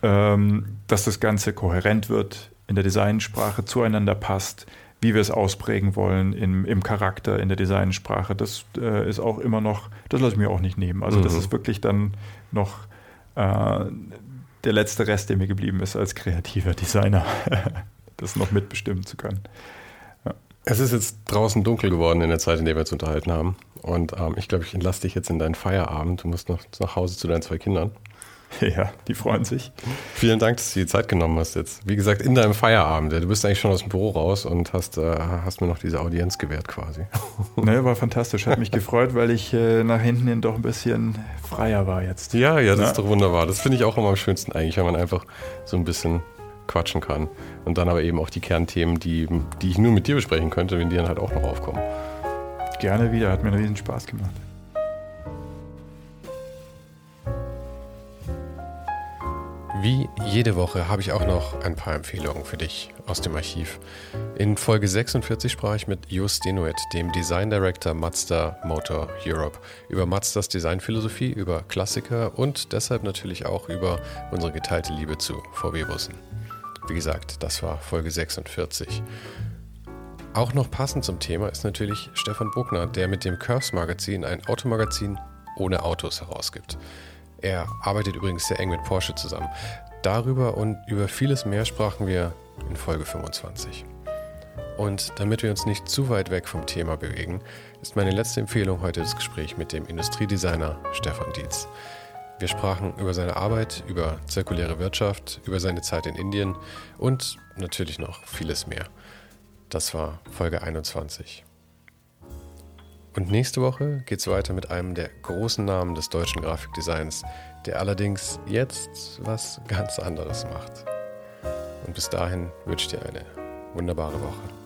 [SPEAKER 2] ähm, dass das Ganze kohärent wird, in der Designsprache zueinander passt, wie wir es ausprägen wollen im, im Charakter, in der Designsprache. Das äh, ist auch immer noch, das lasse ich mir auch nicht nehmen. Also mhm. das ist wirklich dann noch äh, der letzte Rest, der mir geblieben ist als kreativer Designer, das noch mitbestimmen zu können.
[SPEAKER 1] Ja. Es ist jetzt draußen dunkel geworden in der Zeit, in der wir uns unterhalten haben. Und ähm, ich glaube, ich entlasse dich jetzt in deinen Feierabend. Du musst noch nach Hause zu deinen zwei Kindern.
[SPEAKER 2] Ja, die freuen sich.
[SPEAKER 1] Vielen Dank, dass du die Zeit genommen hast jetzt. Wie gesagt, in deinem Feierabend. Du bist eigentlich schon aus dem Büro raus und hast, äh, hast mir noch diese Audienz gewährt quasi.
[SPEAKER 2] Ne, war fantastisch. Hat mich gefreut, weil ich äh, nach hinten hin doch ein bisschen freier war jetzt.
[SPEAKER 1] Ja, ja, das ja. ist doch wunderbar. Das finde ich auch immer am schönsten eigentlich, wenn man einfach so ein bisschen quatschen kann. Und dann aber eben auch die Kernthemen, die, die ich nur mit dir besprechen könnte, wenn die dann halt auch noch aufkommen.
[SPEAKER 2] Gerne wieder, hat mir einen riesen Spaß gemacht.
[SPEAKER 1] Wie jede Woche habe ich auch noch ein paar Empfehlungen für dich aus dem Archiv. In Folge 46 sprach ich mit Just Denuet, dem Design Director Mazda Motor Europe, über Mazdas Designphilosophie, über Klassiker und deshalb natürlich auch über unsere geteilte Liebe zu VW-Bussen. Wie gesagt, das war Folge 46. Auch noch passend zum Thema ist natürlich Stefan Bruckner, der mit dem Curves Magazin ein Automagazin ohne Autos herausgibt. Er arbeitet übrigens sehr eng mit Porsche zusammen. Darüber und über vieles mehr sprachen wir in Folge 25.
[SPEAKER 3] Und damit wir uns nicht zu weit weg vom Thema bewegen, ist meine letzte Empfehlung heute das Gespräch mit dem Industriedesigner Stefan Dietz. Wir sprachen über seine Arbeit, über zirkuläre Wirtschaft, über seine Zeit in Indien und natürlich noch vieles mehr. Das war Folge 21. Und nächste Woche geht es weiter mit einem der großen Namen des deutschen Grafikdesigns, der allerdings jetzt was ganz anderes macht. Und bis dahin wünsche ich dir eine wunderbare Woche.